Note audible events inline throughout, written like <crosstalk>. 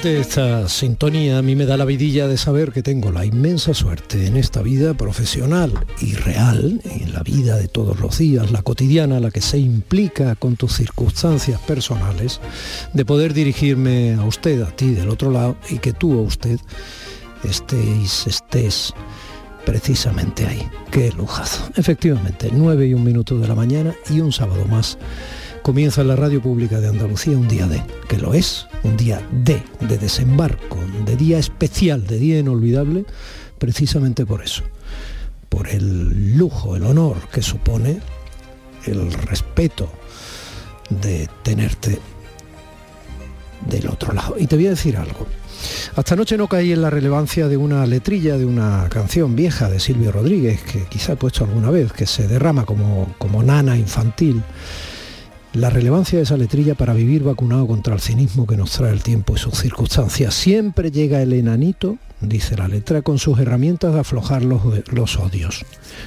Precisamente esta sintonía a mí me da la vidilla de saber que tengo la inmensa suerte en esta vida profesional y real, en la vida de todos los días, la cotidiana, la que se implica con tus circunstancias personales, de poder dirigirme a usted, a ti del otro lado, y que tú o usted estéis, estés precisamente ahí. Qué lujazo. Efectivamente, 9 y un minuto de la mañana y un sábado más comienza en la radio pública de Andalucía un día de, que lo es, un día de, de desembarco, de día especial, de día inolvidable, precisamente por eso, por el lujo, el honor que supone, el respeto de tenerte del otro lado. Y te voy a decir algo. Hasta anoche no caí en la relevancia de una letrilla de una canción vieja de Silvio Rodríguez, que quizá he puesto alguna vez, que se derrama como, como nana infantil la relevancia de esa letrilla para vivir vacunado contra el cinismo que nos trae el tiempo y sus circunstancias. Siempre llega el enanito, dice la letra, con sus herramientas de aflojar los, los odios.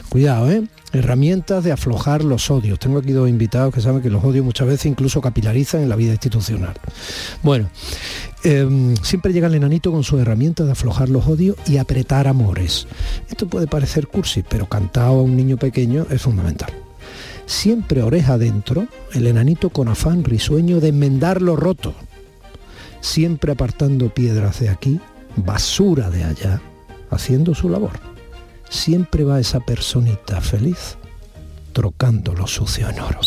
Cuidado, ¿eh? Herramientas de aflojar los odios. Tengo aquí dos invitados que saben que los odios muchas veces incluso capilarizan en la vida institucional. Bueno, em, siempre llega el enanito con sus herramientas de aflojar los odios y apretar amores. Esto puede parecer cursi, pero cantado a un niño pequeño es fundamental siempre oreja adentro, el enanito con afán risueño de enmendar lo roto, siempre apartando piedras de aquí, basura de allá, haciendo su labor. Siempre va esa personita feliz, trocando lo sucio en oro.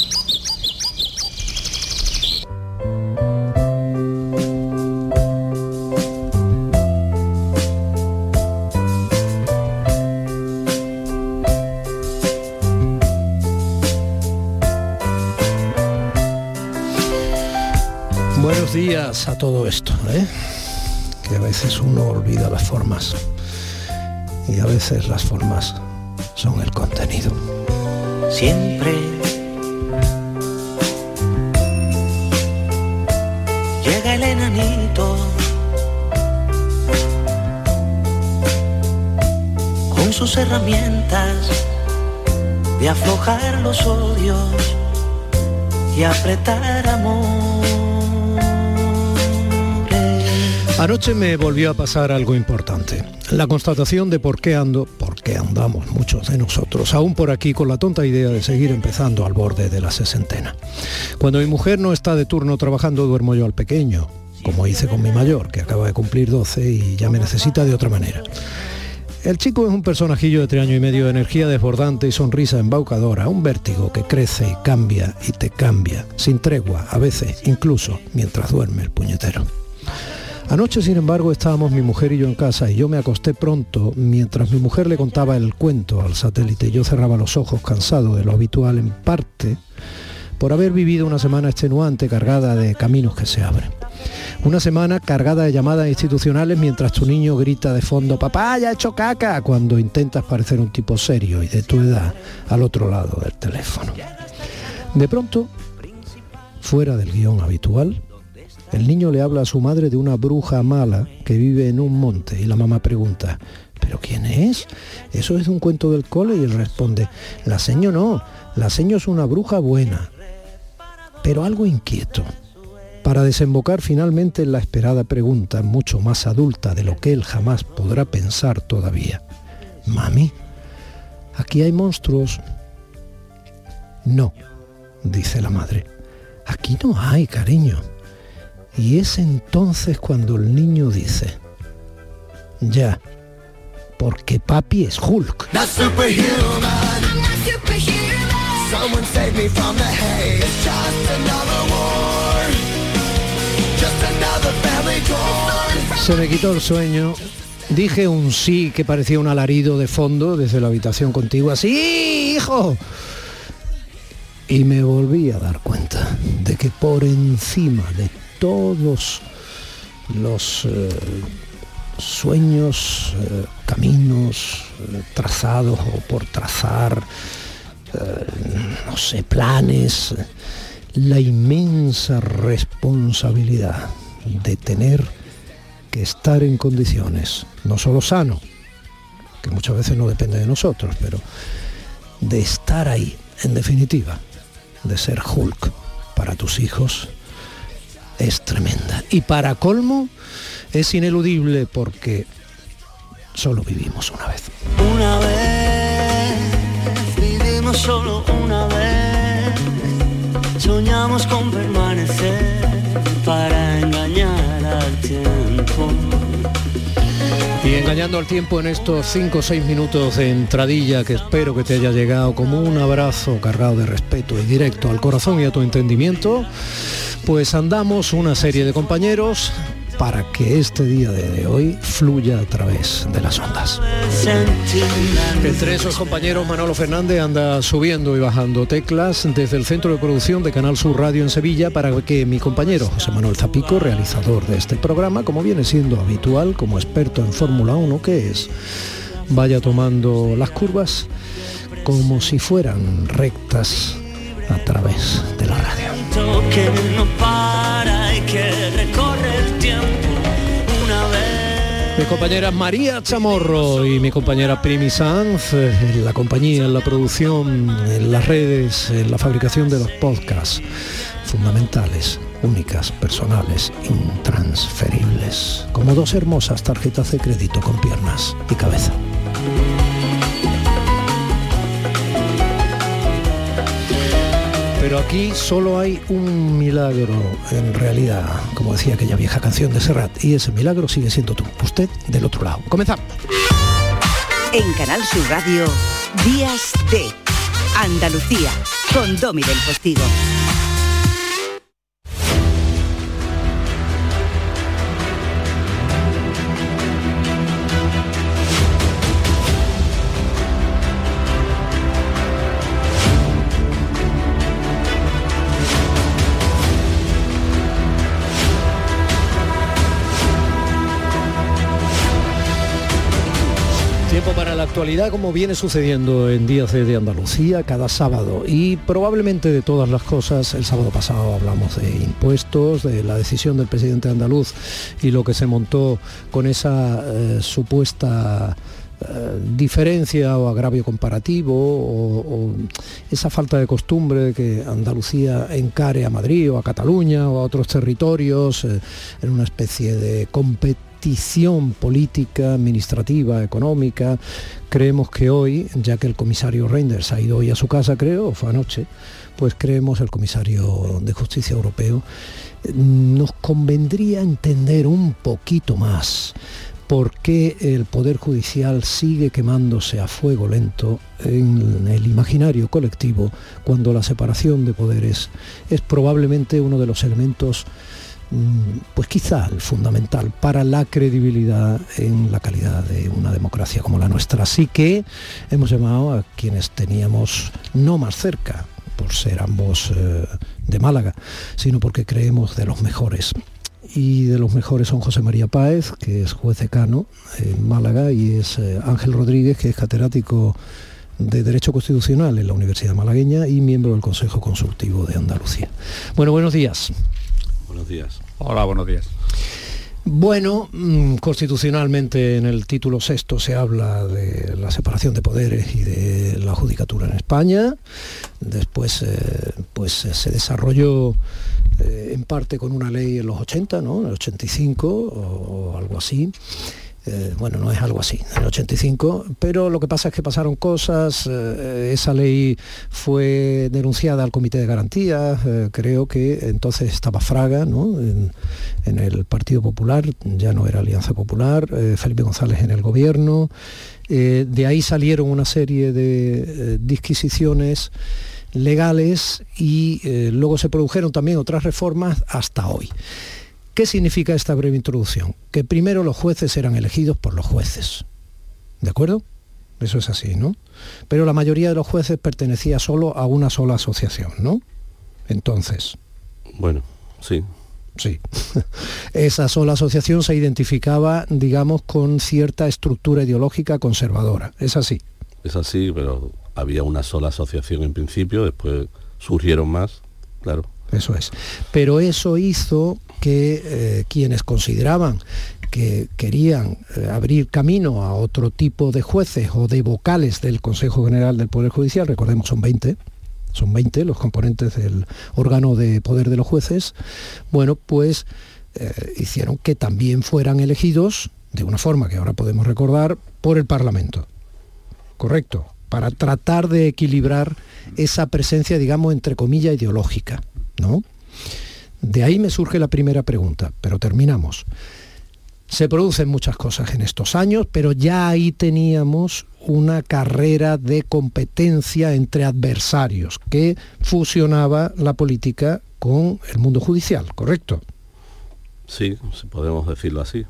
Días a todo esto, ¿eh? que a veces uno olvida las formas y a veces las formas son el contenido. Siempre llega el enanito con sus herramientas de aflojar los odios y apretar amor Anoche me volvió a pasar algo importante. La constatación de por qué ando, por qué andamos muchos de nosotros, aún por aquí con la tonta idea de seguir empezando al borde de la sesentena. Cuando mi mujer no está de turno trabajando, duermo yo al pequeño, como hice con mi mayor, que acaba de cumplir 12 y ya me necesita de otra manera. El chico es un personajillo de tres años y medio de energía desbordante y sonrisa embaucadora, un vértigo que crece y cambia y te cambia, sin tregua, a veces, incluso mientras duerme el puñetero. Anoche, sin embargo, estábamos mi mujer y yo en casa y yo me acosté pronto mientras mi mujer le contaba el cuento al satélite. Yo cerraba los ojos cansado de lo habitual en parte por haber vivido una semana extenuante cargada de caminos que se abren. Una semana cargada de llamadas institucionales mientras tu niño grita de fondo, papá, ya he hecho caca, cuando intentas parecer un tipo serio y de tu edad al otro lado del teléfono. De pronto, fuera del guion habitual, el niño le habla a su madre de una bruja mala que vive en un monte y la mamá pregunta, ¿pero quién es? Eso es un cuento del cole y él responde, la seño no, la seño es una bruja buena, pero algo inquieto. Para desembocar finalmente en la esperada pregunta, mucho más adulta de lo que él jamás podrá pensar todavía. Mami, ¿aquí hay monstruos? No, dice la madre. Aquí no hay, cariño. Y es entonces cuando el niño dice, ya, porque papi es Hulk. Se me quitó el sueño. Dije un sí que parecía un alarido de fondo desde la habitación contigua. ¡Sí, hijo! Y me volví a dar cuenta de que por encima de todos los eh, sueños, eh, caminos eh, trazados o por trazar, no sé, planes, la inmensa responsabilidad de tener que estar en condiciones, no solo sano, que muchas veces no depende de nosotros, pero de estar ahí, en definitiva, de ser Hulk para tus hijos, es tremenda. Y para colmo, Es ineludible porque solo vivimos una vez. Una vez, vivimos solo una vez, soñamos con permanecer para Y engañando al tiempo en estos 5 o 6 minutos de entradilla que espero que te haya llegado como un abrazo cargado de respeto y directo al corazón y a tu entendimiento, pues andamos una serie de compañeros para que este día de hoy fluya a través de las ondas. Entre esos compañeros, Manolo Fernández anda subiendo y bajando teclas desde el centro de producción de Canal Sur Radio en Sevilla para que mi compañero José Manuel Zapico, realizador de este programa, como viene siendo habitual como experto en Fórmula 1 que es, vaya tomando las curvas como si fueran rectas a través de la radio. Mi compañera María Chamorro y mi compañera Primi Sanz, eh, la compañía, en la producción, en las redes, en la fabricación de los podcasts fundamentales, únicas, personales, intransferibles, como dos hermosas tarjetas de crédito con piernas y cabeza. Pero aquí solo hay un milagro en realidad, como decía aquella vieja canción de Serrat, y ese milagro sigue siendo tú, usted del otro lado. Comenzamos. En Canal Sur Radio, Días de Andalucía, con Domi del Postigo. Actualidad como viene sucediendo en Días de, de Andalucía cada sábado. Y probablemente de todas las cosas, el sábado pasado hablamos de impuestos, de la decisión del presidente andaluz y lo que se montó con esa eh, supuesta eh, diferencia o agravio comparativo o, esa falta de costumbre de que Andalucía encare a Madrid o a Cataluña o a otros territorios eh, en una especie de política, administrativa, económica. Creemos que hoy, ya que el comisario Reinders ha ido hoy a su casa, creo, o fue anoche, pues creemos el comisario de Justicia Europeo, nos convendría entender un poquito más por qué el Poder Judicial sigue quemándose a fuego lento en el imaginario colectivo cuando la separación de poderes es probablemente uno de los elementos pues quizá el fundamental para la credibilidad en la calidad de una democracia como la nuestra. Así que hemos llamado a quienes teníamos no más cerca, por ser ambos eh, de Málaga, sino porque creemos de los mejores. Y de los mejores son José María Páez, que es juez decano en Málaga, y es eh, Ángel Rodríguez, que es catedrático de Derecho Constitucional en la Universidad Malagueña y miembro del Consejo Consultivo de Andalucía. Bueno, buenos días. Buenos días. Hola, buenos días. Bueno, mm, constitucionalmente en el título sexto se habla de la separación de poderes y de la judicatura en España. Después eh, pues, eh, se desarrolló eh, en parte con una ley en los 80, ¿no? En el 85 o, o algo así. Eh, bueno, no es algo así, en el 85, pero lo que pasa es que pasaron cosas, eh, esa ley fue denunciada al Comité de Garantías, eh, creo que entonces estaba Fraga ¿no? en, el Partido Popular, ya no era Alianza Popular, Felipe González en el gobierno, de ahí salieron una serie de disquisiciones legales y luego se produjeron también otras reformas hasta hoy. ¿Qué significa esta breve introducción? Que primero los jueces eran elegidos por los jueces. ¿De acuerdo? Eso es así, ¿no? Pero la mayoría de los jueces pertenecía solo a una sola asociación, ¿no? Entonces. Bueno, sí. Sí. <laughs> Esa sola asociación se identificaba, digamos, con cierta estructura ideológica conservadora. ¿Es así? Es así, pero había una sola asociación en principio, después surgieron más, claro. Eso es. Pero eso hizo que eh, quienes consideraban que querían eh, abrir camino a otro tipo de jueces o de vocales del Consejo General del Poder Judicial, recordemos son 20, son 20 los componentes del órgano de poder de los jueces, bueno, pues eh, hicieron que también fueran elegidos, de una forma que ahora podemos recordar, por el Parlamento. Correcto, para tratar de equilibrar esa presencia, digamos, entre comillas, ideológica, ¿no? De ahí me surge la primera pregunta, pero terminamos. Se producen muchas cosas en estos años, pero ya ahí teníamos una carrera de competencia entre adversarios que fusionaba la política con el mundo judicial, ¿correcto? Sí, podemos decirlo así.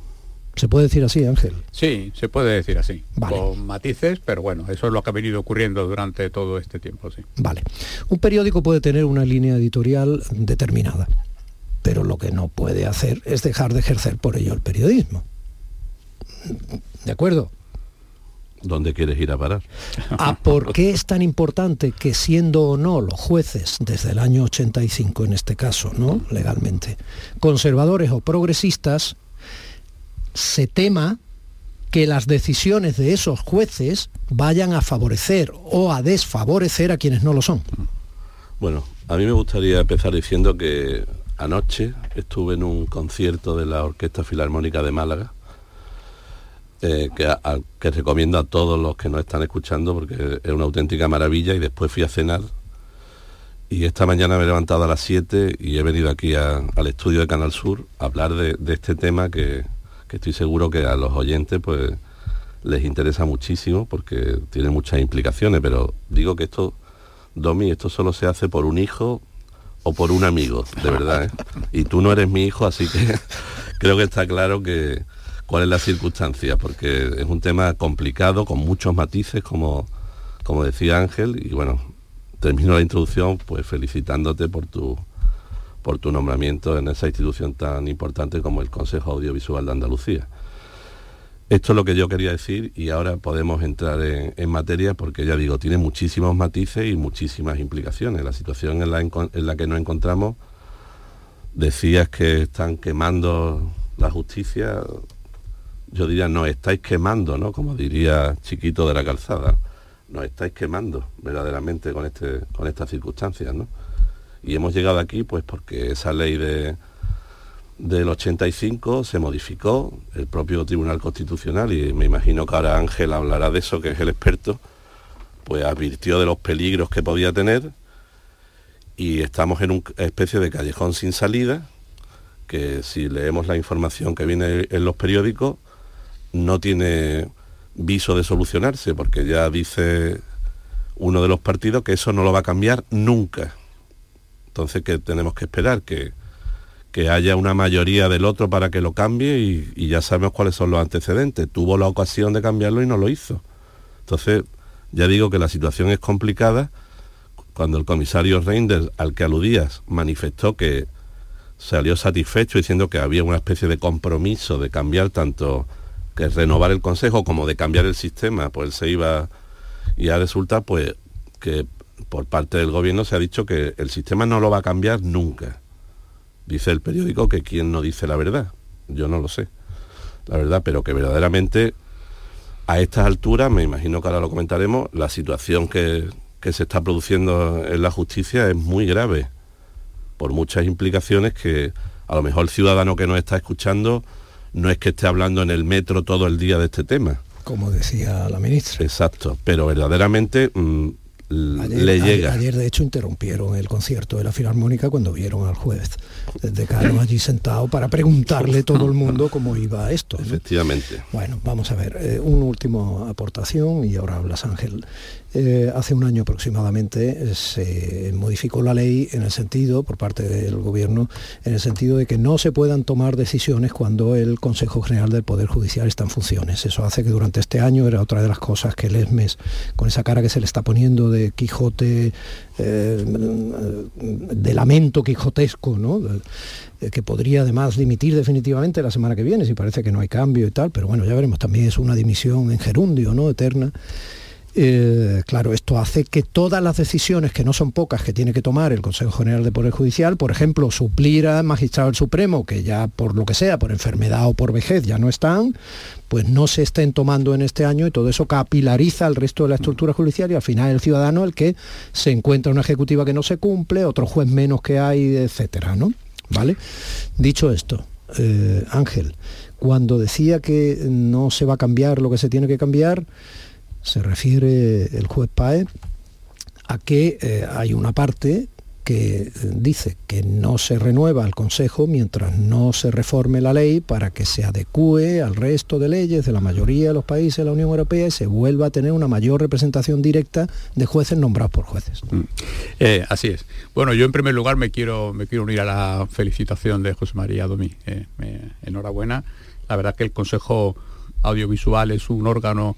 ¿Se puede decir así, Ángel? Sí, se puede decir así, con matices, pero bueno, eso es lo que ha venido ocurriendo durante todo este tiempo, sí. Vale. Un periódico puede tener una línea editorial determinada, pero lo que no puede hacer es dejar de ejercer por ello el periodismo. ¿De acuerdo? ¿Dónde quieres ir a parar? ¿A por qué es tan importante que siendo o no los jueces, desde el año 85 en este caso, ¿no? Legalmente, conservadores o progresistas, se tema que las decisiones de esos jueces vayan a favorecer o a desfavorecer a quienes no lo son. Bueno, a mí me gustaría empezar diciendo que anoche estuve en un concierto de la Orquesta Filarmónica de Málaga, eh, que, que, recomiendo a todos los que nos están escuchando porque es una auténtica maravilla y después fui a cenar. Y esta mañana me he levantado a las 7 y he venido aquí al estudio de Canal Sur a hablar de este tema que, que estoy seguro que a los oyentes pues les interesa muchísimo porque tiene muchas implicaciones, pero digo que esto, Domi, esto solo se hace por un hijo o por un amigo, de verdad. ¿eh? Y tú no eres mi hijo, así que <laughs> creo que está claro que cuál es la circunstancia, porque es un tema complicado, con muchos matices, como, como decía Ángel, y bueno, termino la introducción pues felicitándote por tu por tu nombramiento en esa institución tan importante como el Consejo Audiovisual de Andalucía. Esto es lo que yo quería decir y ahora podemos entrar en, materia porque ya digo, tiene muchísimos matices y muchísimas implicaciones. La situación en la, en la que nos encontramos, decías que están quemando la justicia, yo diría, nos estáis quemando, ¿no? Como diría Chiquito de la Calzada, nos estáis quemando verdaderamente con, este, con estas circunstancias, ¿no? Y hemos llegado aquí pues porque esa ley de, del 85 se modificó, el propio Tribunal Constitucional, y me imagino que ahora Ángel hablará de eso, que es el experto, pues advirtió de los peligros que podía tener y estamos en una especie de callejón sin salida, que si leemos la información que viene en los periódicos, no tiene viso de solucionarse, porque ya dice uno de los partidos que eso no lo va a cambiar nunca. Entonces, ¿qué tenemos que esperar? Que, que haya una mayoría del otro para que lo cambie y, ya sabemos cuáles son los antecedentes. Tuvo la ocasión de cambiarlo y no lo hizo. Entonces, ya digo que la situación es complicada. Cuando el comisario Reinders, al que aludías, manifestó que salió satisfecho diciendo que había una especie de compromiso de cambiar tanto que renovar el Consejo como de cambiar el sistema, pues se iba y a resultar pues que por parte del gobierno se ha dicho que el sistema no lo va a cambiar nunca. Dice el periódico que quien no dice la verdad. Yo no lo sé, la verdad, pero que verdaderamente a estas alturas, me imagino que ahora lo comentaremos, la situación que, que se está produciendo en la justicia es muy grave, por muchas implicaciones que a lo mejor el ciudadano que nos está escuchando no es que esté hablando en el metro todo el día de este tema. Como decía la ministra. Exacto, pero verdaderamente mm, le llega. Ayer, de hecho interrumpieron el concierto de la Filarmónica cuando vieron al juez de Carlos allí sentado para preguntarle todo el mundo cómo iba esto. Efectivamente. Bueno, vamos a ver, eh, una última aportación y ahora hablas Ángel. Eh, hace un año aproximadamente se modificó la ley en el sentido, por parte del gobierno, en el sentido de que no se puedan tomar decisiones cuando el Consejo General del Poder Judicial está en funciones. Eso hace que durante este año era otra de las cosas que el ESMES, con esa cara que se le está poniendo de Quijote, eh, de lamento quijotesco, ¿no? que podría además dimitir definitivamente la semana que viene, si parece que no hay cambio y tal, pero bueno, ya veremos, también es una dimisión en gerundio, ¿no? Eterna. Eh, claro, esto hace que todas las decisiones, que no son pocas, que tiene que tomar el Consejo General de Poder Judicial, por ejemplo, suplir al magistrado del Supremo, que ya por lo que sea, por enfermedad o por vejez ya no están, pues no se estén tomando en este año y todo eso capilariza el resto de la estructura judicial y al final el ciudadano el que se encuentra una ejecutiva que no se cumple, otro juez menos que hay, etcétera, ¿no? ¿Vale? Dicho esto, eh, Ángel, cuando decía que no se va a cambiar lo que se tiene que cambiar, se refiere el juez Paez a que eh, hay una parte que eh, dice que no se renueva el Consejo mientras no se reforme la ley para que se adecue al resto de leyes de la mayoría de los países de la Unión Europea y se vuelva a tener una mayor representación directa de jueces nombrados por jueces. Mm. Eh, así es. Bueno, yo en primer lugar me quiero, me quiero unir a la felicitación de José María Domí. Enhorabuena. La verdad que el Consejo Audiovisual es un órgano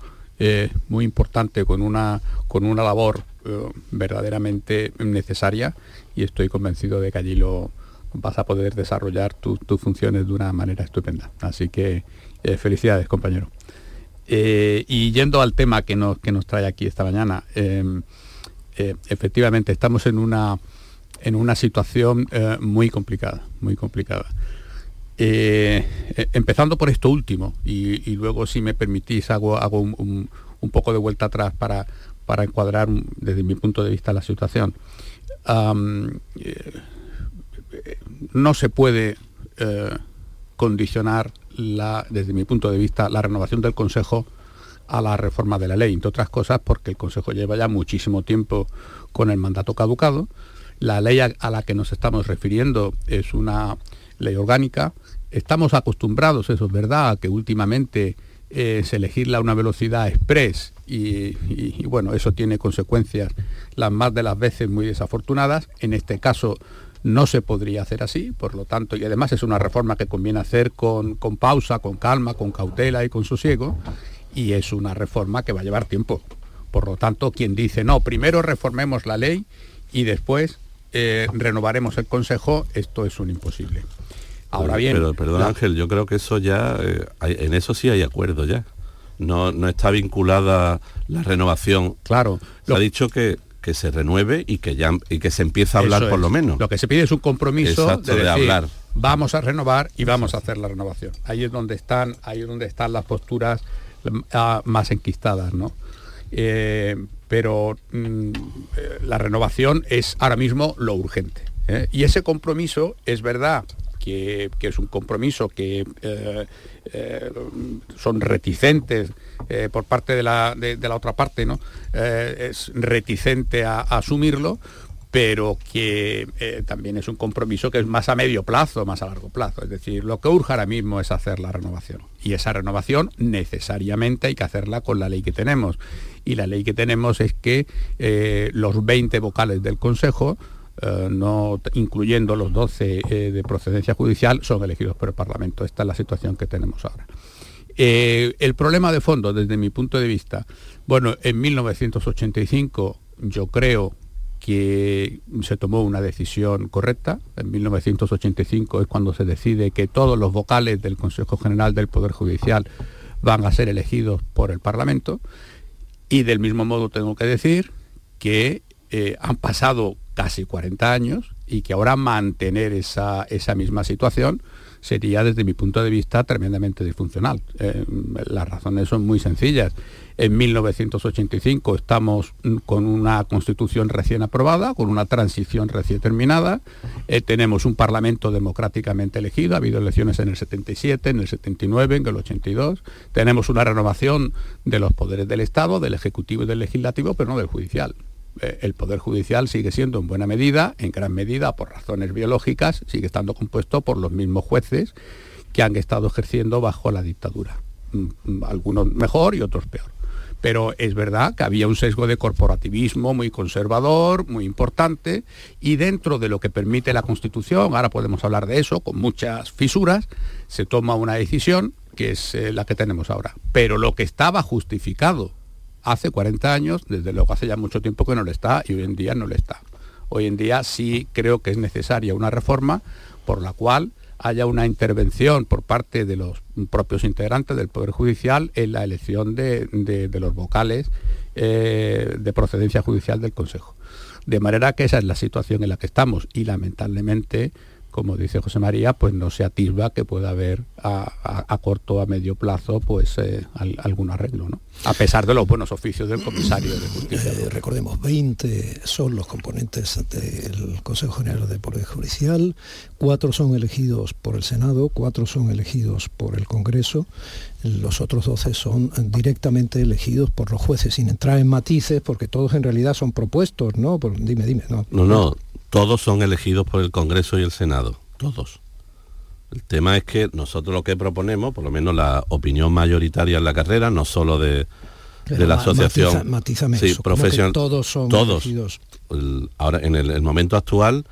muy importante con una, con una labor eh, verdaderamente necesaria y estoy convencido de que allí lo vas a poder desarrollar tus funciones de una manera estupenda. Así que eh, felicidades, compañero. Eh, y yendo al tema que nos, que nos trae aquí esta mañana, em, efectivamente estamos en una, en una situación muy complicada, muy complicada. Empezando por esto último, y, luego si me permitís hago, hago un, poco de vuelta atrás para, para encuadrar desde mi punto de vista la situación. Eh, no se puede eh, condicionar, la, desde mi punto de vista, la renovación del Consejo a la reforma de la ley, entre otras cosas porque el Consejo lleva ya muchísimo tiempo con el mandato caducado. La ley a, la que nos estamos refiriendo es una ley orgánica. Estamos acostumbrados, eso es verdad, a que últimamente es elegirla a una velocidad express y, bueno, eso tiene consecuencias las más de las veces muy desafortunadas. En este caso no se podría hacer así, por lo tanto, y además es una reforma que conviene hacer con, con pausa, con calma, con cautela y con sosiego, y es una reforma que va a llevar tiempo. Por lo tanto, quien dice, no, primero reformemos la ley y después eh, renovaremos el Consejo, esto es un imposible. Ahora bien... Pero, perdón Ángel, yo creo que eso ya, eh, en eso sí hay acuerdo ya no, no está vinculada la renovación. Claro. Se ha dicho que, que se renueve y que ya y que se empiece a hablar por lo menos. Lo que se pide es un compromiso de, hablar. Vamos a renovar y vamos a hacer la renovación. Ahí es donde están, ahí es donde están las posturas ah, más enquistadas, ¿no? Eh, pero mm, eh, la renovación es ahora mismo lo urgente. ¿eh? Y ese compromiso es verdad que, es un compromiso que eh, son reticentes por parte de la, de, la, otra parte, ¿no? es reticente a, asumirlo, pero que también es un compromiso que es más a medio plazo, más a largo plazo. Es decir, lo que urge ahora mismo es hacer la renovación. Y esa renovación necesariamente hay que hacerla con la ley que tenemos. Y la ley que tenemos es que los 20 vocales del Consejo eh, no incluyendo los 12 eh, de procedencia judicial, son elegidos por el Parlamento. Esta es la situación que tenemos ahora. Eh, el problema de fondo, desde mi punto de vista, bueno, en 1985 yo creo que se tomó una decisión correcta. En 1985 es cuando se decide que todos los vocales del Consejo General del Poder Judicial van a ser elegidos por el Parlamento. Y del mismo modo tengo que decir que han pasado casi 40 años y que ahora mantener esa, esa misma situación sería desde mi punto de vista tremendamente disfuncional. Eh, las razones son muy sencillas. En 1985 estamos con una constitución recién aprobada, con una transición recién terminada, eh, tenemos un parlamento democráticamente elegido, ha habido elecciones en el 77, en el 79, en el 82, tenemos una renovación de los poderes del Estado, del Ejecutivo y del Legislativo, pero no del Judicial. Eh, el Poder Judicial sigue siendo en buena medida, en gran medida por razones biológicas, sigue estando compuesto por los mismos jueces que han estado ejerciendo bajo la dictadura. Mm, mm, algunos mejor y otros peor. Pero es verdad que había un sesgo de corporativismo muy conservador, muy importante, y dentro de lo que permite la Constitución, ahora podemos hablar de eso, con muchas fisuras, se toma una decisión que es eh, la que tenemos ahora. Pero lo que estaba justificado hace 40 años, desde luego hace ya mucho tiempo que no le está y hoy en día no le está. Hoy en día sí creo que es necesaria una reforma por la cual haya una intervención por parte de los propios integrantes del Poder Judicial en la elección de, los vocales eh, de procedencia judicial del Consejo. De manera que esa es la situación en la que estamos y lamentablemente como dice José María, pues no se atisba que pueda haber a, corto o a medio plazo pues eh, algún arreglo, ¿no? A pesar de los buenos oficios del comisario de justicia. Eh, recordemos, 20 son los componentes del Consejo General de Poder Judicial, cuatro son elegidos por el Senado, cuatro son elegidos por el Congreso, los otros 12 son directamente elegidos por los jueces, sin entrar en matices, porque todos en realidad son propuestos, ¿no? dime, dime. No, no, no todos son elegidos por el Congreso y el Senado, todos. El tema es que nosotros lo que proponemos, por lo menos la opinión mayoritaria en la carrera, no solo de, la asociación sí, profesional, todos son todos. Elegidos. ahora, en el, momento actual,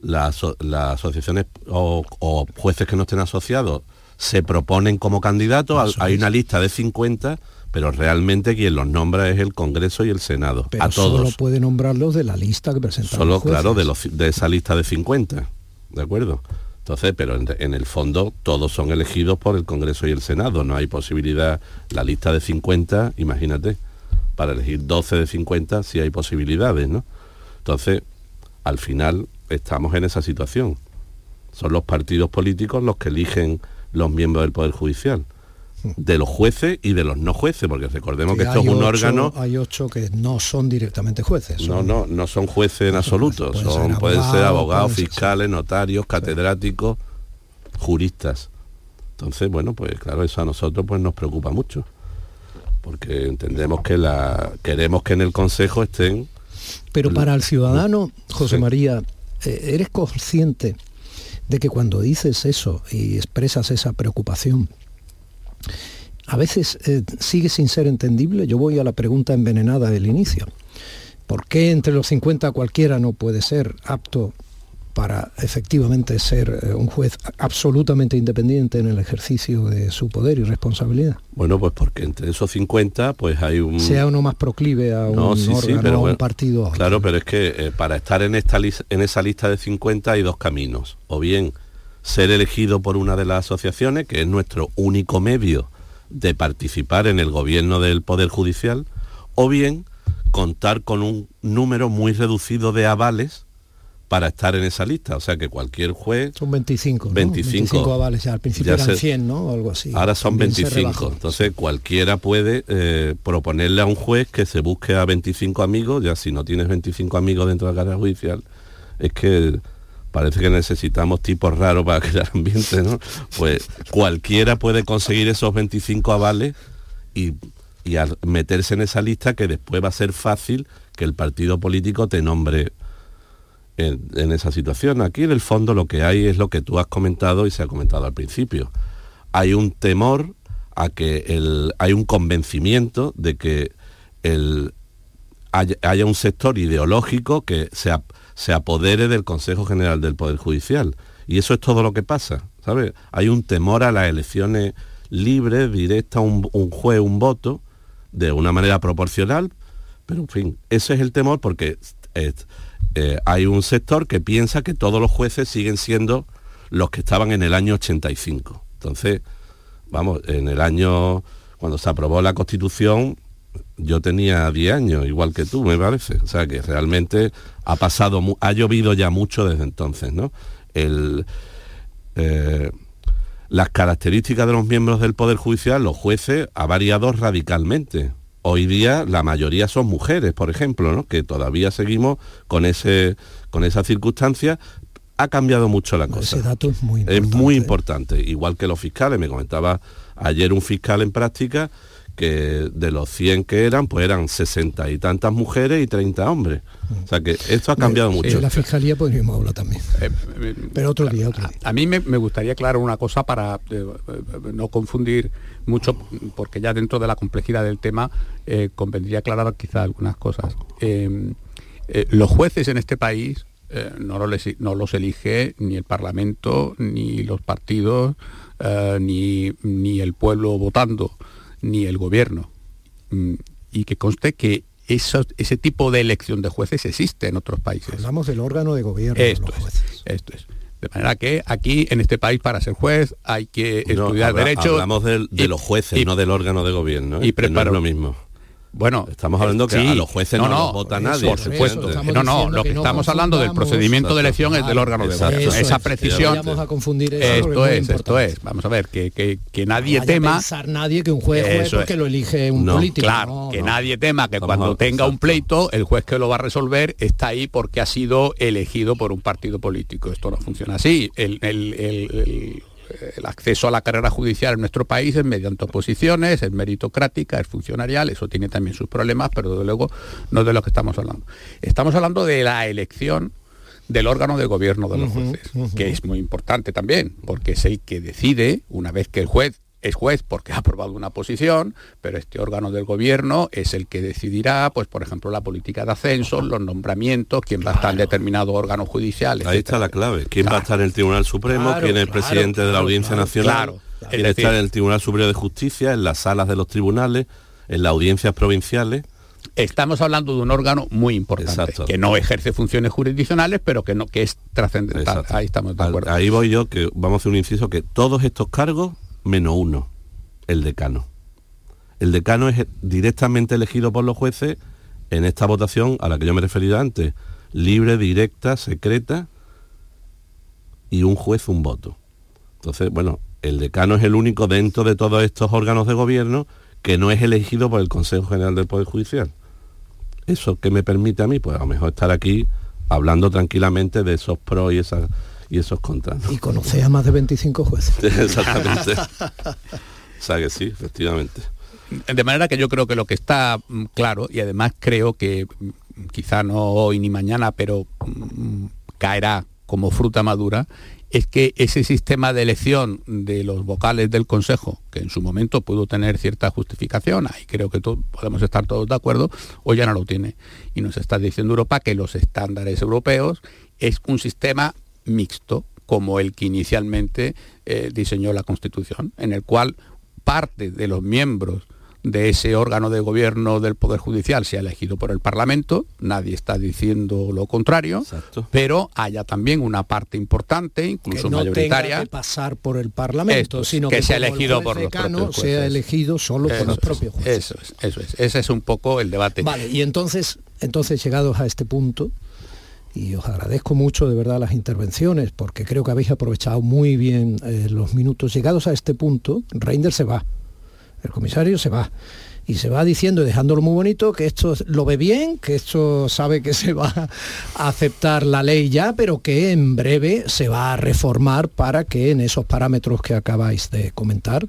las, asociaciones o, o, jueces que no estén asociados se proponen como candidatos, hay una lista de 50 pero realmente quien los nombra es el Congreso y el Senado. a todos. solo puede nombrarlos de la lista que presentan Solo, claro, de, los, de esa lista de 50, ¿de acuerdo? Entonces, pero en, el fondo todos son elegidos por el Congreso y el Senado, no hay posibilidad, la lista de 50, imagínate, para elegir 12 de 50 sí hay posibilidades, ¿no? Entonces, al final estamos en esa situación. Son los partidos políticos los que eligen los miembros del Poder Judicial de los jueces y de los no jueces, porque recordemos que, esto es un órgano... Hay ocho que no son directamente jueces. no, no, no son jueces en <laughs> absoluto, pueden, son, ser, pueden ser abogados, fiscales, notarios, catedráticos, juristas. Entonces, bueno, pues claro, eso a nosotros pues nos preocupa mucho, porque entendemos que la queremos que en el Consejo estén... Pero para el ciudadano, José María, eh, ¿eres consciente de que cuando dices eso y expresas esa preocupación, a veces eh, sigue sin ser entendible. Yo voy a la pregunta envenenada del inicio. ¿Por qué entre los 50 cualquiera no puede ser apto para efectivamente ser eh, un juez absolutamente independiente en el ejercicio de su poder y responsabilidad? Bueno, pues porque entre esos 50 pues hay un... Sea uno más proclive a un órgano, a un partido. Claro, pero es que eh, para estar en, esta en esa lista de 50 hay dos caminos. O bien ser elegido por una de las asociaciones, que es nuestro único medio de participar en el gobierno del Poder Judicial, o bien contar con un número muy reducido de avales para estar en esa lista. O sea que cualquier juez... Son 25. 25, avales, ya al principio eran 100, ¿no? algo así. Ahora son 25. Entonces cualquiera puede eh, proponerle a un juez que se busque a 25 amigos, ya si no tienes 25 amigos dentro de la carrera judicial, es que parece que necesitamos tipos raros para <laughs> crear ambiente, ¿no? Pues cualquiera puede conseguir esos 25 avales y, meterse en esa lista que después va a ser fácil que el partido político te nombre en, esa situación. Aquí en el fondo lo que hay es lo que tú has comentado y se ha comentado al principio. Hay un temor a que el, hay un convencimiento de que el, haya, un sector ideológico que se, se apodere del Consejo General del Poder Judicial. Y eso es todo lo que pasa, ¿sabes? Hay un temor a las elecciones libres, directas, un, juez, un voto, de una manera proporcional, pero en fin, ese es el temor porque eh, hay un sector que piensa que todos los jueces siguen siendo los que estaban en el año 85. Entonces, vamos, en el año, cuando se aprobó la Constitución, yo tenía 10 años, igual que tú, me parece. O sea que realmente ha pasado, ha llovido ya mucho desde entonces, ¿no? Eh, las características de los miembros del Poder Judicial, los jueces, ha variado radicalmente. Hoy día la mayoría son mujeres, por ejemplo, ¿no? que todavía seguimos con, ese, con esa circunstancia. Ha cambiado mucho la cosa. Ese dato es muy importante. Es muy importante, igual que los fiscales. Me comentaba ayer un fiscal en práctica que de los 100 que eran, pues eran 60 y tantas mujeres y 30 hombres. O sea que esto ha cambiado mucho. En la fiscalía podríamos hablar también. Eh, eh, Pero otro día, otro día. A, mí me, gustaría aclarar una cosa para eh, no confundir mucho, porque ya dentro de la complejidad del tema convendría aclarar quizá algunas cosas. los jueces en este país no, los, no, los, elige ni el Parlamento, ni los partidos, ni, ni el pueblo votando ni el gobierno. Mm, y que conste que ese tipo de elección de jueces existe en otros países. Hablamos del órgano de gobierno. Esto, es, esto es. De manera que aquí, en este país, para ser juez hay que estudiar derecho. Hablamos de, los jueces, no del órgano de gobierno. ¿eh? Y preparo, lo mismo. Bueno, estamos hablando que a los jueces no, no, vota nadie. Por supuesto. no, no, lo que, estamos hablando del procedimiento de elección es del órgano de gobierno. Esa precisión. a confundir esto es, esto es. Vamos a ver, que, que, que nadie tema. pensar nadie que un juez juez porque lo elige un político. Claro, que nadie tema que cuando tenga un pleito, el juez que lo va a resolver está ahí porque ha sido elegido por un partido político. Esto no funciona así. el, el el acceso a la carrera judicial en nuestro país es mediante oposiciones, es meritocrática, es funcionarial, eso tiene también sus problemas, pero desde luego no es de lo que estamos hablando. Estamos hablando de la elección del órgano de gobierno de los jueces, que es muy importante también, porque es el que decide, una vez que el juez es juez porque <laughs> ha aprobado una posición, pero este órgano del gobierno es el que decidirá, pues por ejemplo, la política de ascenso, los nombramientos, quién va a estar en determinado órgano judicial. Ahí está la clave, quién va a estar en el Tribunal Supremo, quién es el presidente de la Audiencia Nacional, quién está en el Tribunal Superior de Justicia, en las salas de los tribunales, en las audiencias provinciales. Estamos hablando de un órgano muy importante, que no ejerce funciones jurisdiccionales, pero que no que es trascendental. Ahí estamos de acuerdo. Ahí voy yo, que vamos a hacer un inciso, que todos estos cargos menos uno, el decano. El decano es directamente elegido por los jueces en esta votación a la que yo me he referido antes, libre, directa, secreta y un juez un voto. Entonces, bueno, el decano es el único dentro de todos estos órganos de gobierno que no es elegido por el Consejo General del Poder Judicial. Eso que me permite a mí, pues a lo mejor estar aquí hablando tranquilamente de esos pros y esas y esos contras. Y conoce a más de 25 jueces. <laughs> Exactamente. <laughs> o sea que sí, efectivamente. De manera que yo creo que lo que está mm, claro, y además creo que mm, quizá no hoy ni mañana, pero mm, caerá como fruta madura, es que ese sistema de elección de los vocales del Consejo, que en su momento pudo tener cierta justificación, ahí creo que podemos estar todos de acuerdo, hoy ya no lo tiene. Y nos está diciendo Europa que los estándares europeos es un sistema mixto como el que inicialmente eh, diseñó la Constitución, en el cual parte de los miembros de ese órgano de gobierno del Poder Judicial sea elegido por el Parlamento, nadie está diciendo lo contrario, pero haya también una parte importante, incluso que no mayoritaria, tenga que pasar por el Parlamento, sino que, sea elegido por los propios sea elegido solo por los propios jueces. Eso es, eso es, ese es un poco el debate. Vale, y entonces, entonces llegados a este punto, y os agradezco mucho de verdad las intervenciones porque creo que habéis aprovechado muy bien eh, los minutos. Llegados a este punto, Reinders se va, el comisario se va y se va diciendo, dejándolo muy bonito, que esto lo ve bien, que esto sabe que se va a aceptar la ley ya, pero que en breve se va a reformar para que en esos parámetros que acabáis de comentar,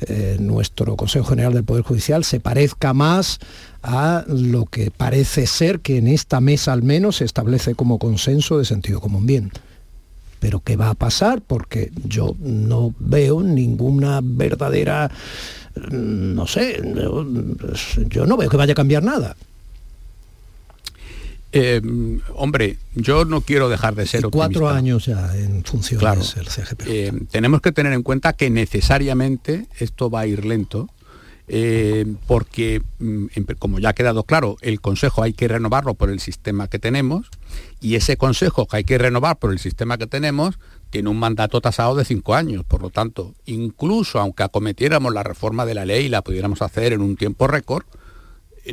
eh, nuestro Consejo General del Poder Judicial se parezca más a lo que parece ser que en esta mesa al menos se establece como consenso de sentido común bien. Pero ¿qué va a pasar? Porque yo no veo ninguna verdadera no sé, yo no veo que vaya a cambiar nada. Eh, hombre, yo no quiero dejar de ser Cuatro años ya en funciones el CGP. Eh, tenemos que tener en cuenta que necesariamente esto va a ir lento eh, porque, mm, como ya ha quedado claro, el Consejo hay que renovarlo por el sistema que tenemos y ese Consejo que hay que renovar por el sistema que tenemos tiene un mandato tasado de cinco años. Por lo tanto, incluso aunque acometiéramos la reforma de la ley y la pudiéramos hacer en un tiempo récord,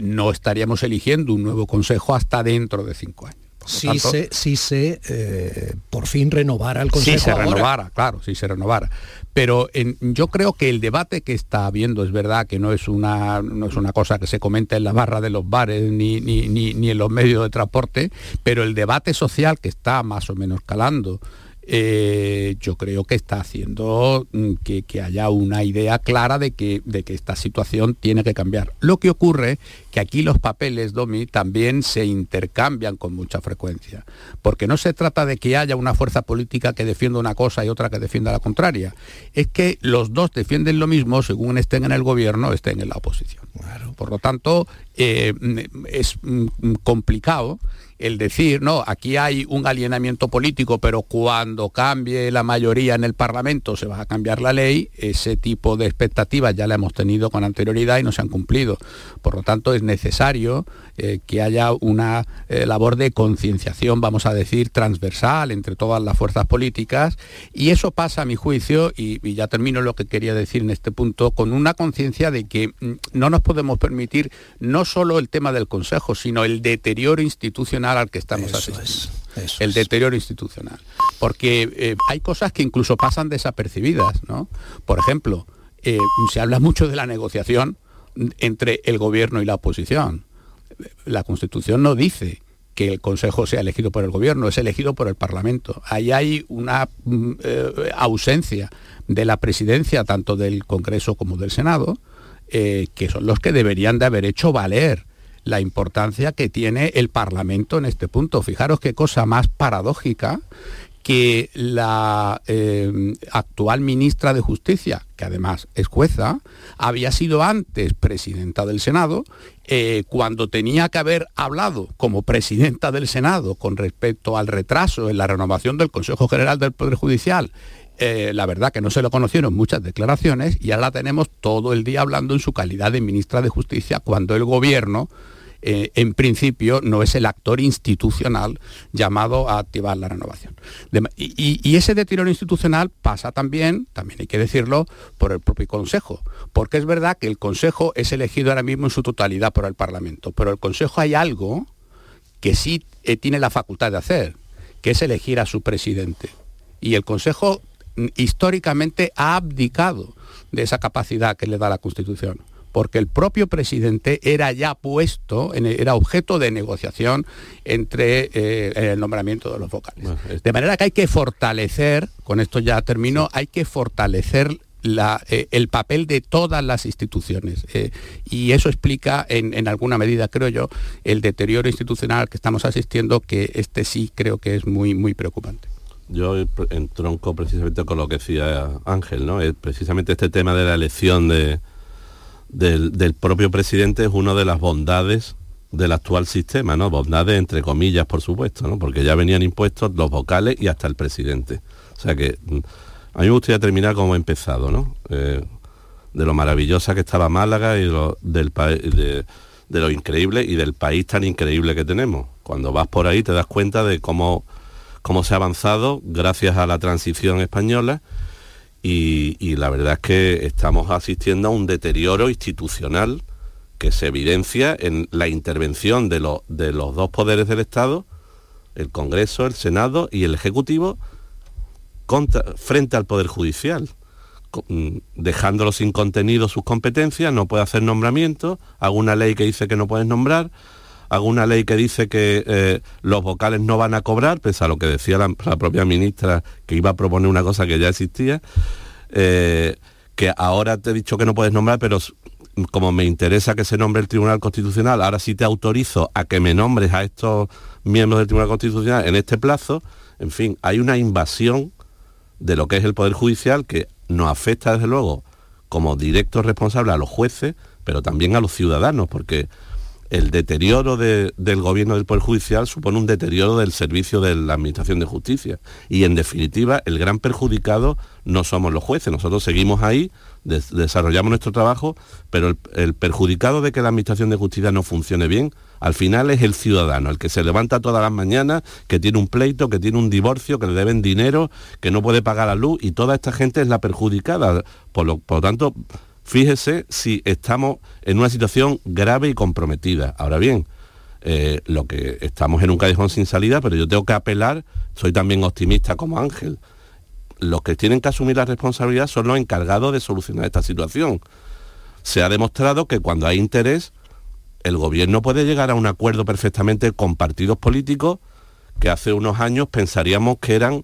no estaríamos eligiendo un nuevo Consejo hasta dentro de cinco años si se, si se eh, por fin renovara el Consejo. Si se renovara, claro, si se renovara. Pero yo creo que el debate que está habiendo es verdad que no es una, no es una cosa que se comenta en la barra de los bares ni, ni, ni en los medios de transporte, pero el debate social que está más o menos calando eh, yo creo que está haciendo mm, que, haya una idea clara de que, de que esta situación tiene que cambiar. Lo que ocurre que aquí los papeles, Domi, también se intercambian con mucha frecuencia, porque no se trata de que haya una fuerza política que defienda una cosa y otra que defienda la contraria, es que los dos defienden lo mismo según estén en el gobierno o estén en la oposición. Por lo tanto, eh, es mm, complicado el decir, no, aquí hay un alienamiento político, pero cuando cambie la mayoría en el Parlamento se va a cambiar la ley, ese tipo de expectativas ya la hemos tenido con anterioridad y no se han cumplido. Por lo tanto, es necesario eh, que haya una eh, labor de concienciación, vamos a decir, transversal entre todas las fuerzas políticas y eso pasa, a mi juicio, y, y ya termino lo que quería decir en este punto, con una conciencia de que mm, no nos podemos permitir no solo el tema del Consejo, sino el deterioro institucional al que estamos asistiendo. el deterioro institucional. Porque eh, hay cosas que incluso pasan desapercibidas, ¿no? Por ejemplo, eh, se habla mucho de la negociación entre el gobierno y la oposición. La Constitución no dice que el Consejo sea elegido por el Gobierno, es elegido por el Parlamento. Ahí hay una mm, eh, ausencia de la presidencia tanto del Congreso como del Senado, eh, que son los que deberían de haber hecho valer la importancia que tiene el Parlamento en este punto. Fijaros qué cosa más paradójica que la eh, actual ministra de Justicia, que además es jueza, había sido antes presidenta del Senado, eh, cuando tenía que haber hablado como presidenta del Senado con respecto al retraso en la renovación del Consejo General del Poder Judicial. Eh, la verdad que no se lo conocieron muchas declaraciones y ahora la tenemos todo el día hablando en su calidad de ministra de Justicia cuando el gobierno eh, en principio no es el actor institucional llamado a activar la renovación. y, ese deterioro institucional pasa también, también hay que decirlo, por el propio Consejo, porque es verdad que el Consejo es elegido ahora mismo en su totalidad por el Parlamento, pero el Consejo hay algo que sí eh, tiene la facultad de hacer, que es elegir a su presidente. Y el Consejo mm, históricamente ha abdicado de esa capacidad que le da la Constitución porque el propio presidente era ya puesto, era objeto de negociación entre eh, el nombramiento de los vocales. De manera que hay que fortalecer, con esto ya termino, hay que fortalecer eh, el papel de todas las instituciones. Eh, y eso explica en, alguna medida, creo yo, el deterioro institucional que estamos asistiendo, que este sí creo que es muy, muy preocupante. Yo entronco precisamente con lo que decía Ángel, ¿no? Es precisamente este tema de la elección de, del, propio presidente es una de las bondades del actual sistema, ¿no? Bondades entre comillas, por supuesto, ¿no? Porque ya venían impuestos los vocales y hasta el presidente. O sea que mm, a mí me gustaría terminar como he empezado, ¿no? Eh, de lo maravillosa que estaba Málaga y lo, del de, de lo increíble y del país tan increíble que tenemos. Cuando vas por ahí te das cuenta de cómo, cómo se ha avanzado gracias a la transición española y, la verdad es que estamos asistiendo a un deterioro institucional que se evidencia en la intervención de, de los dos poderes del Estado, el Congreso, el Senado y el Ejecutivo, frente al Poder Judicial, mm, dejándolo sin contenido sus competencias, no puede hacer nombramientos, alguna ley que dice que no puedes nombrar, alguna ley que dice que eh, los vocales no van a cobrar, pese a lo que decía la, propia ministra, que iba a proponer una cosa que ya existía, eh, que ahora te he dicho que no puedes nombrar, pero como me interesa que se nombre el Tribunal Constitucional, ahora sí te autorizo a que me nombres a estos miembros del Tribunal Constitucional en este plazo, en fin, hay una invasión de lo que es el Poder Judicial que nos afecta desde luego como directo responsable a los jueces, pero también a los ciudadanos, porque el deterioro del gobierno del Poder Judicial supone un deterioro del servicio de la Administración de Justicia. Y en definitiva, el gran perjudicado no somos los jueces, nosotros seguimos ahí, desarrollamos nuestro trabajo, pero el, perjudicado de que la Administración de Justicia no funcione bien, al final es el ciudadano, el que se levanta todas las mañanas, que tiene un pleito, que tiene un divorcio, que le deben dinero, que no puede pagar la luz, y toda esta gente es la perjudicada. Por lo, por lo tanto, Fíjese si estamos en una situación grave y comprometida. Ahora bien, eh, lo que estamos en un callejón sin salida, pero yo tengo que apelar, soy también optimista como Ángel. Los que tienen que asumir la responsabilidad son los encargados de solucionar esta situación. Se ha demostrado que cuando hay interés, el gobierno puede llegar a un acuerdo perfectamente con partidos políticos que hace unos años pensaríamos que eran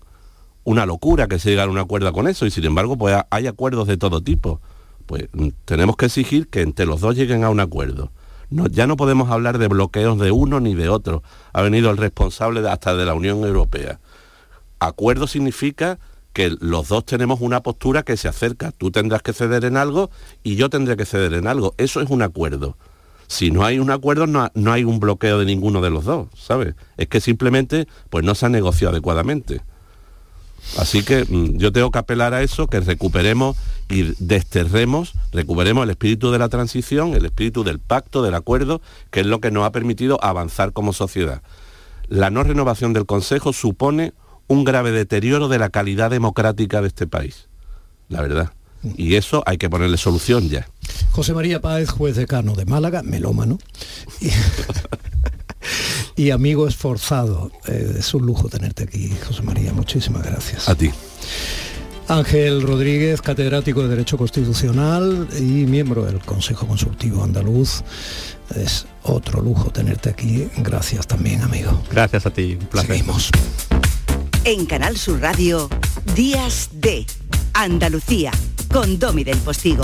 una locura que se llegara a un acuerdo con eso y sin embargo pues hay acuerdos de todo tipo pues mm, tenemos que exigir que entre los dos lleguen a un acuerdo. ya no podemos hablar de bloqueos de uno ni de otro. Ha venido el responsable hasta de la Unión Europea. Acuerdo significa que los dos tenemos una postura que se acerca. Tú tendrás que ceder en algo y yo tendré que ceder en algo. Eso es un acuerdo. Si no hay un acuerdo, no, no hay un bloqueo de ninguno de los dos, ¿sabes? Es que simplemente pues no se ha negociado adecuadamente. Así que mm, yo tengo que apelar a eso, que recuperemos y desterremos, recuperemos el espíritu de la transición, el espíritu del pacto, del acuerdo, que es lo que nos ha permitido avanzar como sociedad. La no renovación del Consejo supone un grave deterioro de la calidad democrática de este país, la verdad. Y eso hay que ponerle solución ya. José María Páez, juez decano de Málaga, melómano. <laughs> Y, amigo esforzado. Eh, es un lujo tenerte aquí, José María. Muchísimas gracias. A ti. Ángel Rodríguez, catedrático de Derecho Constitucional y miembro del Consejo Consultivo Andaluz. Es otro lujo tenerte aquí. Gracias también, amigo. Gracias a ti, un placer. Seguimos. En Canal Sur Radio, Días de Andalucía, con Domi del Postigo.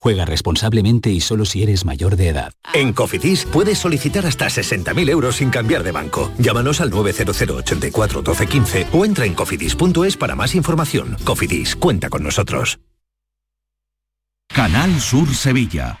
Juega responsablemente y solo si eres mayor de edad. En Cofidis puedes solicitar hasta 60.000 euros sin cambiar de banco. Llámanos al 900 84 12 15 o entra en cofidis.es para más información. Cofidis, cuenta con nosotros. Canal Sur Sevilla.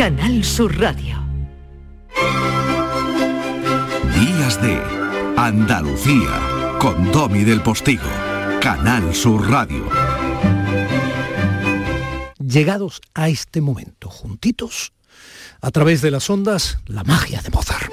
Canal Sur Radio. Días de Andalucía, con Domi del Postigo. Canal Sur Radio. Llegados a este momento, juntitos, a través de las ondas, la magia de Mozart.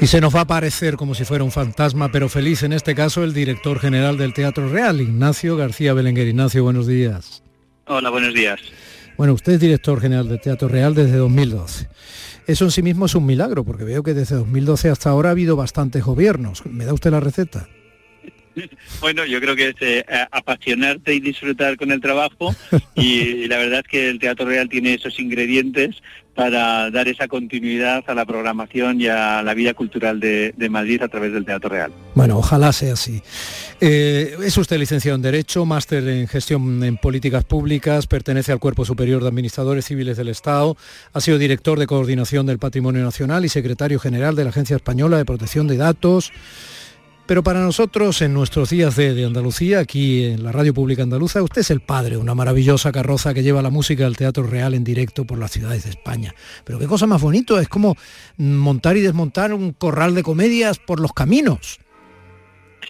Y se nos va a aparecer como si fuera un fantasma, pero feliz en este caso el director general del Teatro Real, Ignacio García Belenguer. Ignacio, buenos días. Hola, buenos días. Bueno, usted es director general del Teatro Real desde 2012. Eso en sí mismo es un milagro, porque veo que desde 2012 hasta ahora ha habido bastantes gobiernos. ¿Me da usted la receta? <laughs> Bueno, yo creo que es eh, apasionarte y disfrutar con el trabajo <laughs> y, la verdad es que el Teatro Real tiene esos ingredientes para dar esa continuidad a la programación y a la vida cultural de, Madrid a través del Teatro Real. Bueno, ojalá sea así. Eh, es usted licenciado en Derecho, máster en Gestión en Políticas Públicas, pertenece al Cuerpo Superior de Administradores Civiles del Estado, ha sido director de Coordinación del Patrimonio Nacional y secretario general de la Agencia Española de Protección de Datos. Pero para nosotros, en nuestros días de, Andalucía, aquí en la Radio Pública Andaluza, usted es el padre, una maravillosa carroza que lleva la música del Teatro Real en directo por las ciudades de España. Pero qué cosa más bonito, es como montar y desmontar un corral de comedias por los caminos.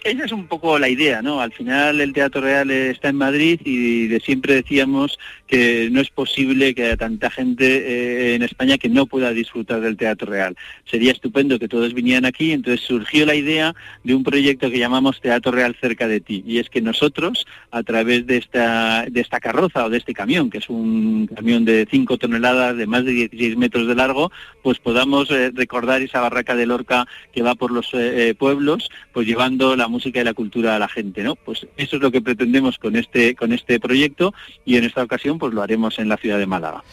Esa es un poco la idea, ¿no? Al final el Teatro Real está en Madrid y de siempre decíamos que no es posible que haya tanta gente eh, en España que no pueda disfrutar del Teatro Real. Sería estupendo que todos vinieran aquí, entonces surgió la idea de un proyecto que llamamos Teatro Real cerca de ti, y es que nosotros, a través de esta, de esta carroza o de este camión, que es un camión de 5 toneladas, de más de 16 metros de largo, pues podamos eh, recordar esa barraca de Lorca que va por los eh, pueblos, pues llevando la música y la cultura a la gente, ¿no? Pues eso es lo que pretendemos con este, con este proyecto y en esta ocasión pues lo haremos en la ciudad de Málaga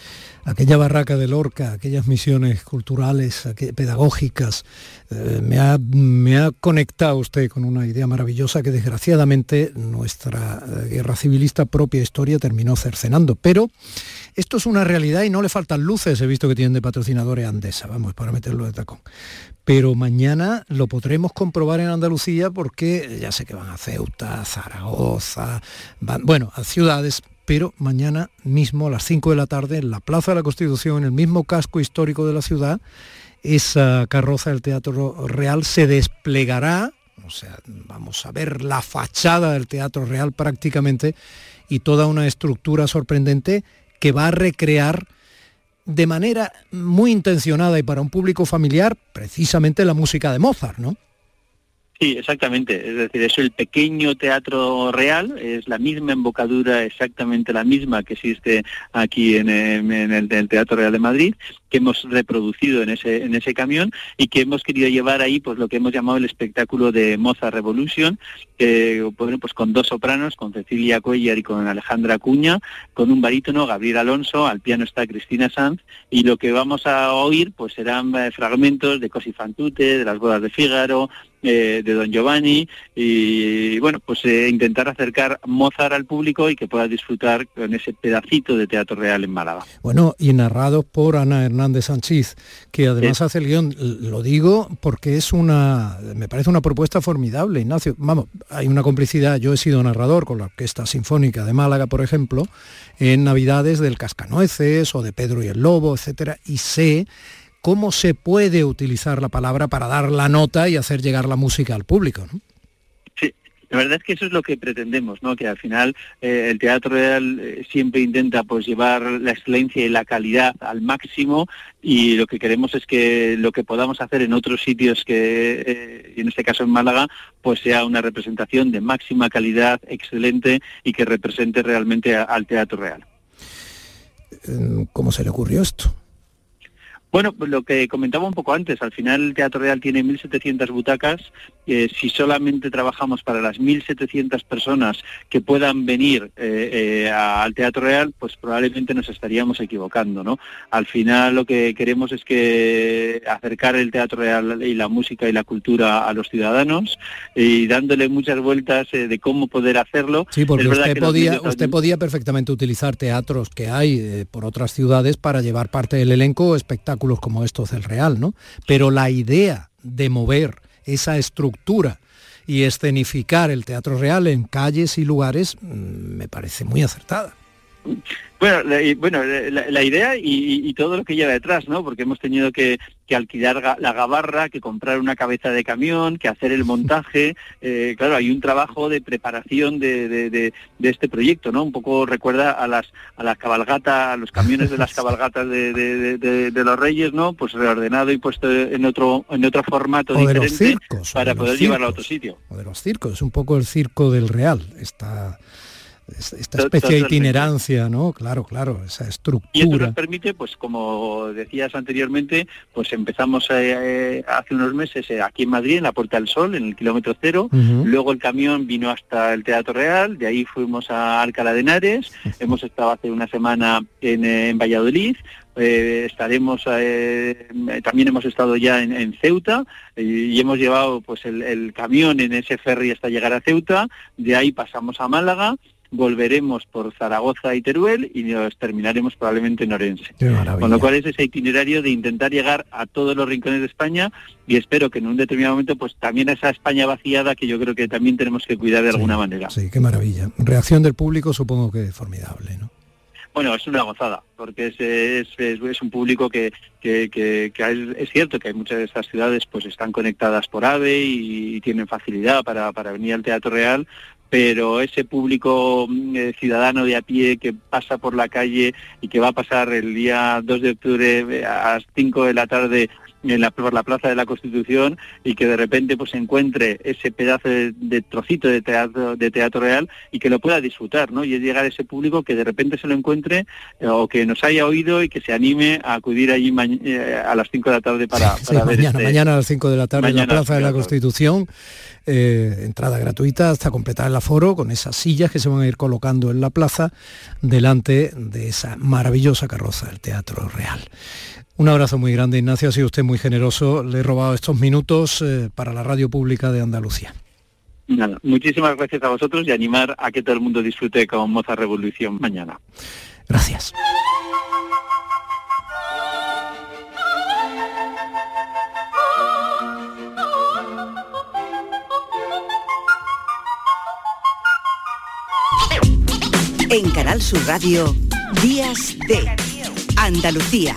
aquella barraca de Lorca, aquellas misiones culturales, pedagógicas, eh, me, ha, me, ha, conectado usted con una idea maravillosa que desgraciadamente nuestra eh, guerra civilista propia historia terminó cercenando. Pero esto es una realidad y no le faltan luces, he visto que tienen de patrocinadores Andesa, vamos, para meterlo de tacón. Pero mañana lo podremos comprobar en Andalucía porque ya sé que van a Ceuta, Zaragoza, van, bueno, a ciudades pero mañana mismo a las 5 de la tarde en la Plaza de la Constitución, en el mismo casco histórico de la ciudad, esa carroza del Teatro Real se desplegará, o sea, vamos a ver la fachada del Teatro Real prácticamente y toda una estructura sorprendente que va a recrear de manera muy intencionada y para un público familiar precisamente la música de Mozart, ¿no? Sí, exactamente. Es decir, es el pequeño teatro real, es la misma embocadura, exactamente la misma que existe aquí en, el, Teatro Real de Madrid, que hemos reproducido en ese, en ese camión y que hemos querido llevar ahí pues lo que hemos llamado el espectáculo de Mozart Revolution, que bueno, pues con dos sopranos, con Cecilia Cuellar y con Alejandra Cuña, con un barítono, Gabriel Alonso, al piano está Cristina Sanz, y lo que vamos a oír pues serán eh, fragmentos de Cosi Fantute, de las bodas de Fígaro, eh, de Don Giovanni y bueno, pues eh, intentar acercar Mozart al público y que pueda disfrutar con ese pedacito de teatro real en Málaga. Bueno, y narrado por Ana Hernández Sánchez, que además hace el guion, lo digo porque es una, me parece una propuesta formidable, Ignacio. Vamos, hay una complicidad, yo he sido narrador con la Orquesta Sinfónica de Málaga, por ejemplo, en Navidades del Cascanueces o de Pedro y el Lobo, etcétera, y sé cómo se puede utilizar la palabra para dar la nota y hacer llegar la música al público. ¿no? La verdad es que eso es lo que pretendemos, ¿no? Que al final eh, el teatro real eh, siempre intenta pues llevar la excelencia y la calidad al máximo y lo que queremos es que lo que podamos hacer en otros sitios que eh, en este caso en Málaga pues sea una representación de máxima calidad, excelente y que represente realmente al teatro real. ¿Cómo se le ocurrió esto? Bueno, pues lo que comentaba un poco antes, al final el Teatro Real tiene 1.700 butacas, eh, si solamente trabajamos para las 1.700 personas que puedan venir eh, eh, al Teatro Real, pues probablemente nos estaríamos equivocando, ¿no? Al final lo que queremos es que acercar el Teatro Real y la música y la cultura a los ciudadanos y dándole muchas vueltas de cómo poder hacerlo. Sí, porque usted podía, usted podía perfectamente utilizar teatros que hay por otras ciudades para llevar parte del elenco espectacular como estos del Real, ¿no? Pero la idea de mover esa estructura y escenificar el Teatro Real en calles y lugares mm, me parece muy acertada. Bueno, la, bueno, la, idea y, todo lo que lleva detrás, ¿no? Porque hemos tenido que, alquilar la gabarra, que comprar una cabeza de camión, que hacer el montaje. <laughs> Eh, claro, hay un trabajo de preparación de, este proyecto, ¿no? Un poco recuerda a las a las cabalgatas, a los camiones de las <laughs> cabalgatas de, los Reyes, ¿no? Pues reordenado y puesto en otro en otro formato diferente para poder llevarlo a otro sitio. O de los circos, un poco el circo del Real. Está esta especie de itinerancia, ¿no? Claro, claro, esa estructura. Y esto nos permite, pues como decías anteriormente, pues empezamos eh, hace unos meses eh, aquí en Madrid, en la Puerta del Sol, en el kilómetro cero, luego el camión vino hasta el Teatro Real, de ahí fuimos a Alcalá de Henares, hemos estado hace una semana en, eh, Valladolid, estaremos también hemos estado ya en, Ceuta y hemos llevado pues el, el, camión en ese ferry hasta llegar a Ceuta. De ahí pasamos a Málaga volveremos por Zaragoza y Teruel y nos terminaremos probablemente en Orense. Con lo cual es ese itinerario de intentar llegar a todos los rincones de España y espero que en un determinado momento pues también esa España vaciada que yo creo que también tenemos que cuidar de alguna manera. Sí, qué maravilla. Reacción del público supongo que es formidable, ¿no? Bueno, es una gozada, porque es, es, un público que, que, que, es, cierto que hay muchas de estas ciudades pues están conectadas por AVE y, tienen facilidad para, para venir al Teatro Real, pero ese público mm, eh, ciudadano de a pie que pasa por la calle y que va a pasar el día 2 de octubre eh, a las 5 de la tarde en la, por la Plaza de la Constitución y que de repente pues encuentre ese pedazo de, trocito de teatro, de teatro real y que lo pueda disfrutar, ¿no? Y es llegar a ese público que de repente se lo encuentre eh, o que nos haya oído y que se anime a acudir allí eh, a las 5 de la tarde para, ver mañana, este mañana a las 5 de la tarde en la Plaza de la Constitución. Eh, entrada gratuita hasta completar el aforo con esas sillas que se van a ir colocando en la plaza delante de esa maravillosa carroza del Teatro Real. Un abrazo muy grande, Ignacio. Ha sido usted muy generoso. Le he robado estos minutos eh, para la radio pública de Andalucía. Nada, muchísimas gracias a vosotros y animar a que todo el mundo disfrute con Moza Revolución mañana. Gracias. En Canal Sur Radio, Días de Andalucía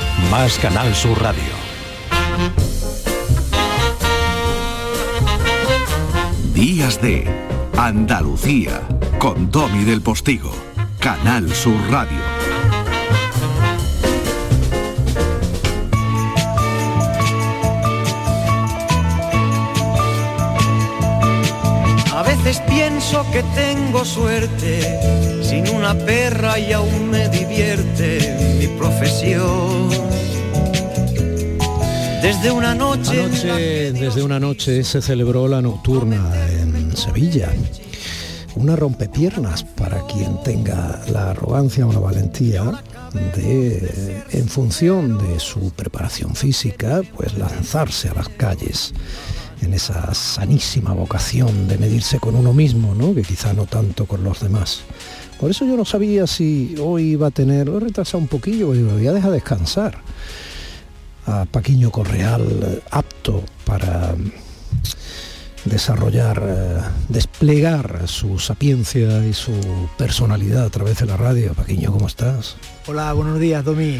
más Canal Sur Radio. Días de Andalucía con Domi del Postigo. Canal Sur Radio. Veces pienso que tengo suerte, sin una perra y aún me divierte mi profesión. Desde una noche... desde una noche se celebró la nocturna en Sevilla. Una rompepiernas para quien tenga la arrogancia o la valentía de, en función de su preparación física, pues lanzarse a las calles en esa sanísima vocación de medirse con uno mismo, ¿no? que quizá no tanto con los demás. Por eso yo no sabía si hoy iba a tener, lo he retrasado un poquillo, y lo voy a dejar descansar a Paquiño Correal eh, apto para mm, desarrollar, eh, desplegar su sapiencia y su personalidad a través de la radio. Paquiño, ¿cómo estás? Hola, buenos días, Domi. <laughs>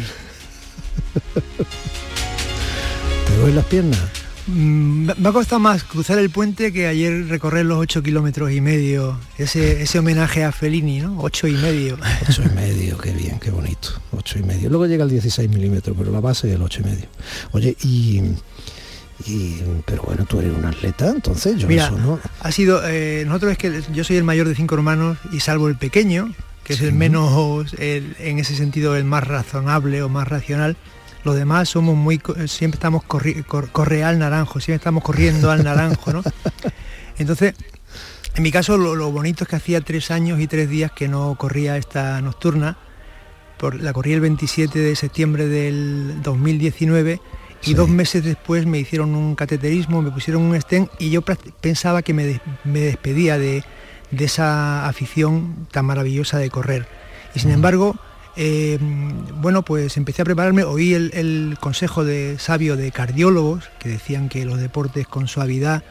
¿Te doy las piernas? Mm, me ha costado más cruzar el puente que ayer recorrer los ocho kilómetros y medio. Ese, ese homenaje a Fellini, ¿no? Ocho y medio. <laughs> Ocho y medio, qué bien, qué bonito. Ocho y medio. Luego llega el 16 milímetros, pero la base es el ocho y medio. Oye, y, pero bueno, tú eres un atleta, entonces yo Mira, no. Ha sido, eh, nosotros es que yo soy el mayor de cinco hermanos y salvo el pequeño, que es el menos, en ese sentido, el más razonable o más racional, los demás somos muy, siempre estamos corri, corre al naranjo, siempre estamos corriendo al naranjo, ¿no? <laughs> Entonces, en mi caso lo, bonito es que hacía tres años y tres días que no corría esta nocturna, por, la corrí el 27 de septiembre del 2019 y dos meses después me hicieron un cateterismo, me pusieron un stent y yo pensaba que me, despedía de, de, esa afición tan maravillosa de correr. Y sin embargo, eh, bueno, pues empecé a prepararme, oí el, consejo de sabio de cardiólogos que decían que los deportes con suavidad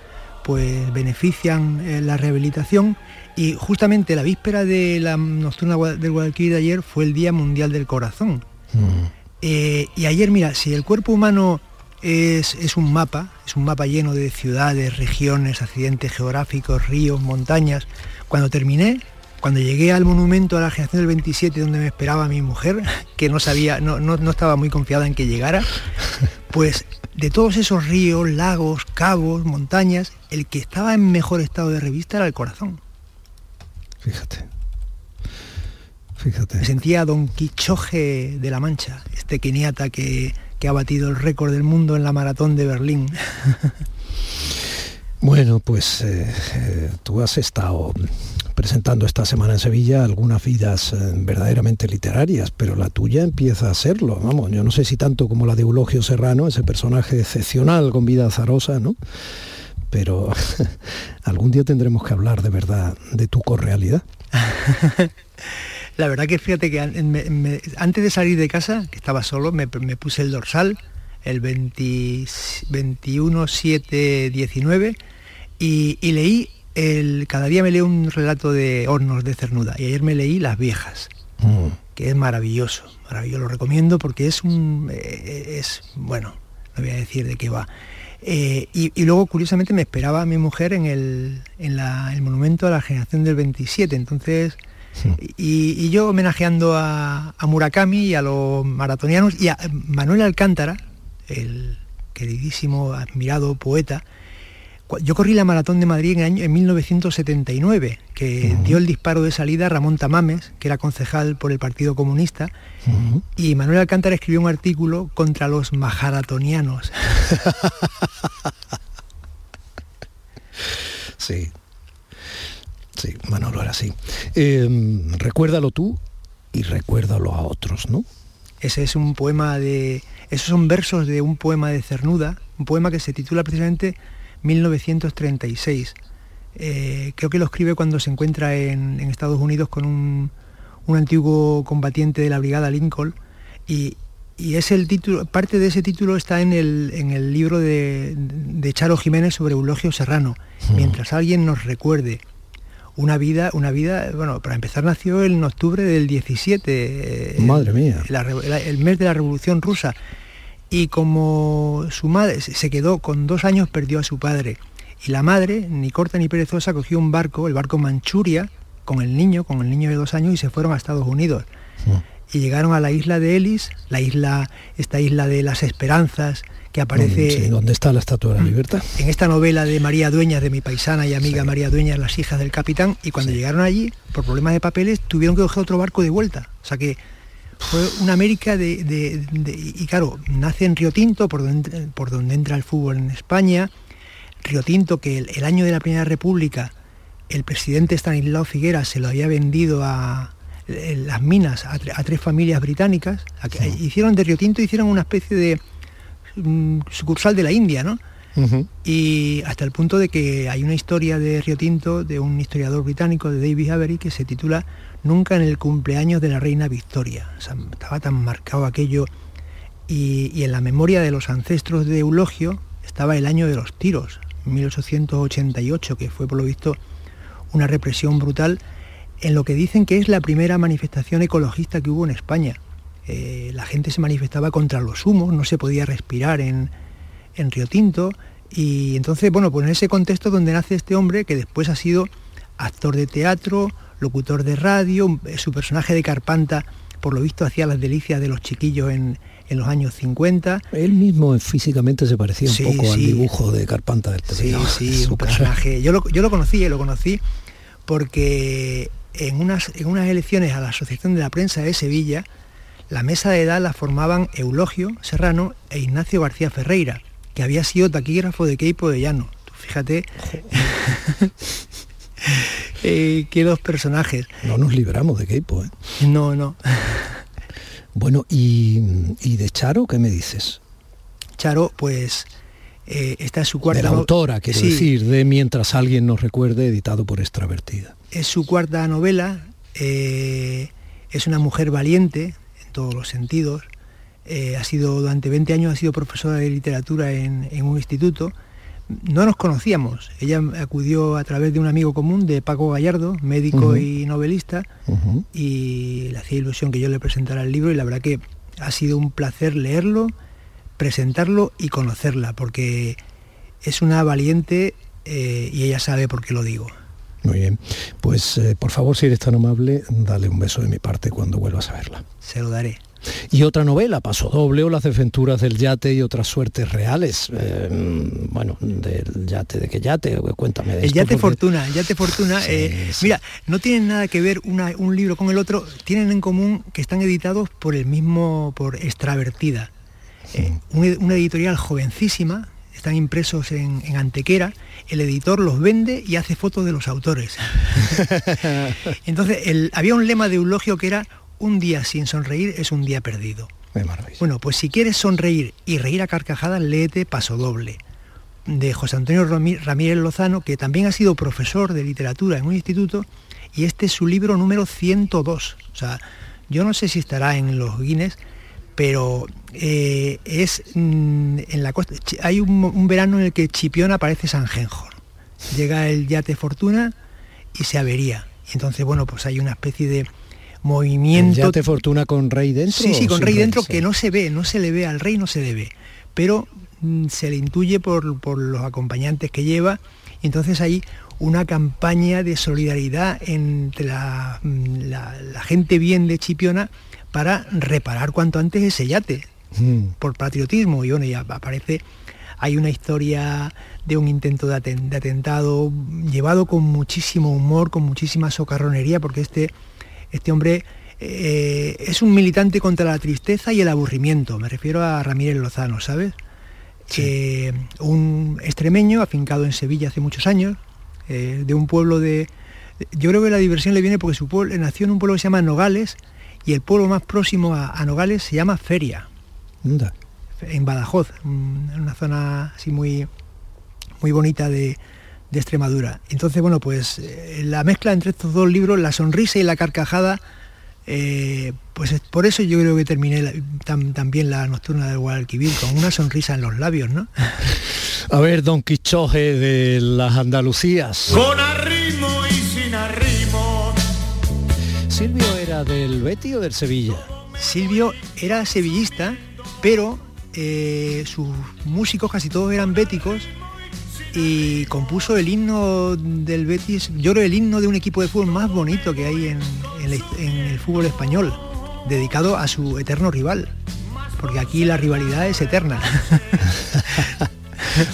pues benefician eh, la rehabilitación y justamente la víspera de la nocturna del Guadalquivir de ayer fue el Día Mundial del Corazón. Mm. Eh, y ayer, mira, si el cuerpo humano es, es, un mapa, es un mapa lleno de ciudades, regiones, accidentes geográficos, ríos, montañas, cuando terminé cuando llegué al monumento a la generación del 27 donde me esperaba mi mujer, que no sabía, no, no, estaba muy confiada en que llegara, pues de todos esos ríos, lagos, cabos, montañas, el que estaba en mejor estado de revista era el corazón. Fíjate. Fíjate. Me sentía Don Quichoje de la Mancha, este keniata que, que ha batido el récord del mundo en la maratón de Berlín. <laughs> Bueno, pues eh, tú has estado presentando esta semana en Sevilla algunas vidas eh, verdaderamente literarias, pero la tuya empieza a serlo, vamos, yo no sé si tanto como la de Eulogio Serrano, ese personaje excepcional con vida azarosa, ¿no? Pero <laughs> algún día tendremos que hablar de verdad de tu correalidad. <laughs> la verdad que fíjate que antes de salir de casa, que estaba solo, me, puse el dorsal, el 21 7 19 y, leí, el, cada día me leo un relato de hornos de cernuda y ayer me leí Las viejas, mm. que es maravilloso, maravilloso, lo recomiendo porque es un, eh, es, bueno, no voy a decir de qué va. Eh, y, luego, curiosamente, me esperaba a mi mujer en el, en el monumento a la generación del 27, entonces... Y, yo homenajeando a, a, Murakami y a los maratonianos y a Manuel Alcántara, el queridísimo, admirado poeta, yo corrí la maratón de Madrid en, año, en 1979, que dio el disparo de salida a Ramón Tamames, que era concejal por el Partido Comunista, y Manuel Alcántara escribió un artículo contra los majaratonianos. <laughs> sí, sí, Manolo era así. Em, recuérdalo tú y recuérdalo a otros, ¿no? Ese es un poema de... Esos son versos de un poema de Cernuda, un poema que se titula precisamente 1936. Eh, creo que lo escribe cuando se encuentra en, Estados Unidos con un, antiguo combatiente de la Brigada Lincoln y, es el título, parte de ese título está en el, libro de, Charo Jiménez sobre Eulogio Serrano. Hmm. Mientras alguien nos recuerde una vida, una vida, bueno, para empezar nació en octubre del 17. Eh, Madre mía. el mes de la Revolución Rusa y como su madre se quedó con dos años, perdió a su padre. Y la madre, ni corta ni perezosa, cogió un barco, el barco Manchuria, con el niño, con el niño de dos años, y se fueron a Estados Unidos. Y llegaron a la isla de Ellis, la isla, esta isla de las esperanzas, que aparece... Sí, ¿Dónde está la Estatua de la Libertad? En esta novela de María Dueñas, de mi paisana y amiga María Dueñas, Las hijas del capitán, y cuando llegaron allí, por problemas de papeles, tuvieron que coger otro barco de vuelta. O sea que fue una América de, y claro, nace en Río Tinto, por donde, por donde entra el fútbol en España. Río Tinto, que el, año de la Primera República, el presidente Stanislao Figuera se lo había vendido a las minas a, tres familias británicas. Hicieron de Río Tinto, hicieron una especie de mm, sucursal de la India, ¿no? Y hasta el punto de que hay una historia de Río Tinto, de un historiador británico, de David Avery, que se titula nunca en el cumpleaños de la reina Victoria. estaba tan marcado aquello. Y, en la memoria de los ancestros de Eulogio estaba el año de los tiros, 1888, que fue por lo visto una represión brutal en lo que dicen que es la primera manifestación ecologista que hubo en España. Eh, la gente se manifestaba contra los humos, no se podía respirar en, en Río Tinto. Y entonces, bueno, pues en ese contexto donde nace este hombre, que después ha sido actor de teatro, locutor de radio, eh, su personaje de Carpanta, por lo visto, hacía las delicias de los chiquillos en, los años 50. Él mismo físicamente se parecía un poco al dibujo de Carpanta del Sí, sí, un personaje. <laughs> Yo lo, yo lo conocí, eh, lo conocí porque en unas, en unas elecciones a la Asociación de la Prensa de Sevilla, la mesa de edad la formaban Eulogio Serrano e Ignacio García Ferreira, que había sido taquígrafo de Queipo de Llano. fíjate. <laughs> eh, qué dos personajes. No nos libramos de Keipo, ¿eh? No, no. bueno, ¿y, de Charo qué me dices? Charo, pues eh, esta es su cuarta... De la autora, quiero decir, de Mientras alguien nos recuerde, editado por Extravertida. Es su cuarta novela, eh, es una mujer valiente en todos los sentidos, eh, ha sido durante 20 años ha sido profesora de literatura en un instituto, no nos conocíamos. Ella acudió a través de un amigo común de Paco Gallardo, médico y novelista, y le hacía ilusión que yo le presentara el libro y la verdad que ha sido un placer leerlo, presentarlo y conocerla, porque es una valiente eh, y ella sabe por qué lo digo. Muy bien, pues eh, por favor si eres tan amable, dale un beso de mi parte cuando vuelvas a verla. Se lo daré. Y otra novela, Paso Doble o Las desventuras del yate y otras suertes reales. Eh, bueno, del yate, ¿de qué yate? Cuéntame. De el yate Fortuna, el yate Fortuna. Eh, mira, no tienen nada que ver un libro con el otro, tienen en común que están editados por el mismo, por Extravertida. Eh, una, editorial jovencísima, están impresos en, Antequera, el editor los vende y hace fotos de los autores. <laughs> Entonces, había un lema de Eulogio que era un día sin sonreír es un día perdido. Bueno, pues si quieres sonreír y reír a carcajadas, léete Paso Doble, de José Antonio Ramírez Lozano, que también ha sido profesor de literatura en un instituto, y este es su libro número 102. O sea, yo no sé si estará en los Guinness, pero eh, es mm, en la costa. Hay un, verano en el que Chipiona aparece San Genjor. Llega el yate Fortuna y se avería. Y entonces, bueno, pues hay una especie de movimiento. ¿El yate Fortuna con rey dentro? Sí, sí, con rey dentro que no se ve, no se le ve al rey, no se le ve. Pero mm, se le intuye por, los acompañantes que lleva. Y entonces hay una campaña de solidaridad entre la, mm, la gente bien de Chipiona para reparar cuanto antes ese yate, mm. por patriotismo. Y bueno, ya aparece, hay una historia de un intento de, atentado llevado con muchísimo humor, con muchísima socarronería, porque este, este hombre eh, es un militante contra la tristeza y el aburrimiento. Me refiero a Ramírez Lozano, ¿sabes? Eh, un extremeño afincado en Sevilla hace muchos años, eh, de un pueblo de... Yo creo que la diversión le viene porque su pueblo nació en un pueblo que se llama Nogales, y el pueblo más próximo a, Nogales se llama Feria, en Badajoz, en una zona así muy, muy bonita de, Extremadura. Entonces, bueno, pues eh, la mezcla entre estos dos libros, la sonrisa y la carcajada, eh, pues por eso yo creo que terminé también la nocturna del Guadalquivir con una sonrisa en los labios, ¿no? <laughs> A ver, Don Quichoje de las Andalucías. Con arrimo y sin arrimo. Silvio del Betty o del Sevilla? Silvio era sevillista, pero eh, sus músicos casi todos eran béticos y compuso el himno del Betis, yo creo el himno de un equipo de fútbol más bonito que hay en, el fútbol español, dedicado a su eterno rival, porque aquí la rivalidad es eterna. <laughs>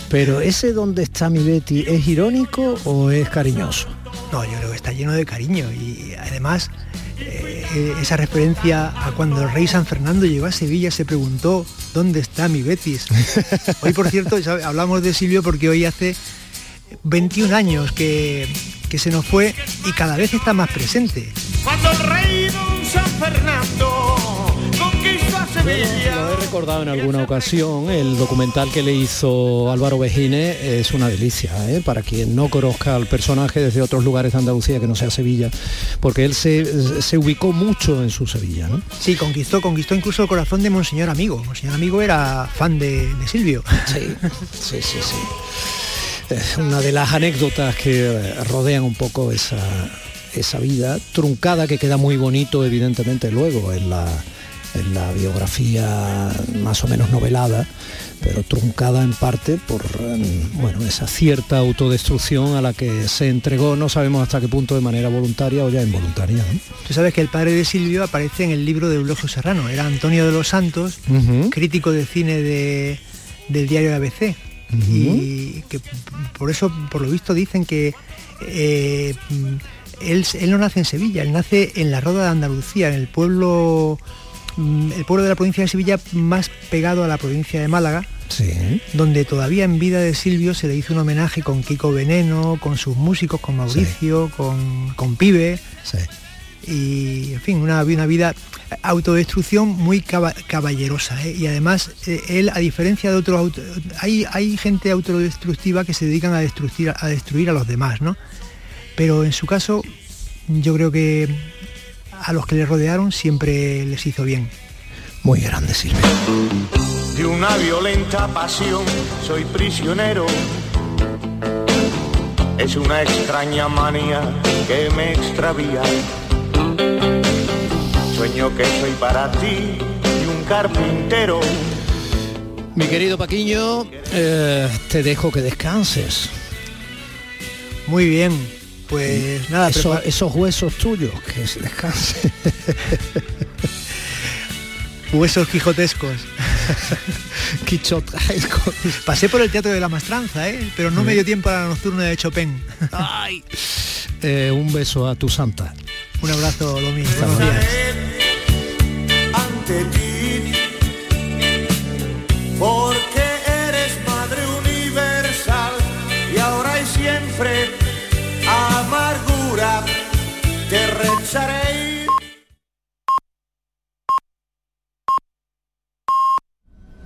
Pero ese donde está mi Betty, ¿es irónico o es cariñoso? No, yo creo que está lleno de cariño y además eh, esa referencia a cuando el rey San Fernando llegó a Sevilla se preguntó dónde está mi Betis. <laughs> Hoy por cierto hablamos de Silvio porque hoy hace 21 años que, que se nos fue y cada vez está más presente. Cuando el rey San Fernando lo he recordado en alguna ocasión, el documental que le hizo Álvaro Vejine es una delicia, ¿eh? para quien no conozca al personaje desde otros lugares de Andalucía que no sea Sevilla, porque él se, ubicó mucho en su Sevilla. ¿no? Sí, conquistó, conquistó incluso el corazón de Monseñor Amigo. Monseñor Amigo era fan de, Silvio. Sí, sí, sí, sí. <laughs> Es una de las anécdotas que rodean un poco esa, esa vida truncada que queda muy bonito evidentemente luego en la en la biografía más o menos novelada, pero truncada en parte por em, bueno, esa cierta autodestrucción a la que se entregó, no sabemos hasta qué punto de manera voluntaria o ya involuntaria. Tú sabes que el padre de Silvio aparece en el libro de Eulogio Serrano, era Antonio de los Santos, crítico de cine de, del diario ABC. Y que por eso, por lo visto, dicen que eh, él, él no nace en Sevilla, él nace en la Roda de Andalucía, en el pueblo el pueblo de la provincia de Sevilla más pegado a la provincia de Málaga, donde todavía en vida de Silvio se le hizo un homenaje con Kiko Veneno, con sus músicos, con Mauricio, con, con, Pibe. Y, en fin, una, una vida autodestrucción muy caballerosa. ¿eh? Y además, eh, él, a diferencia de otros... Hay, hay gente autodestructiva que se dedican a destruir, a destruir a los demás, ¿no? Pero en su caso, yo creo que a los que le rodearon siempre les hizo bien. Muy grande, Silvia. De una violenta pasión soy prisionero. Es una extraña manía que me extravía. Sueño que soy para ti y un carpintero. Mi querido Paquiño, eh, te dejo que descanses. Muy bien, pues nada, esos huesos tuyos, que se descansen. <laughs> huesos quijotescos. <laughs> Quichotescos. Pasé por el Teatro de la Mastranza, ¿eh? pero no me dio tiempo a la nocturna de Chopin. Eh, un beso a tu santa. Un abrazo, Lomi. Buenos sarei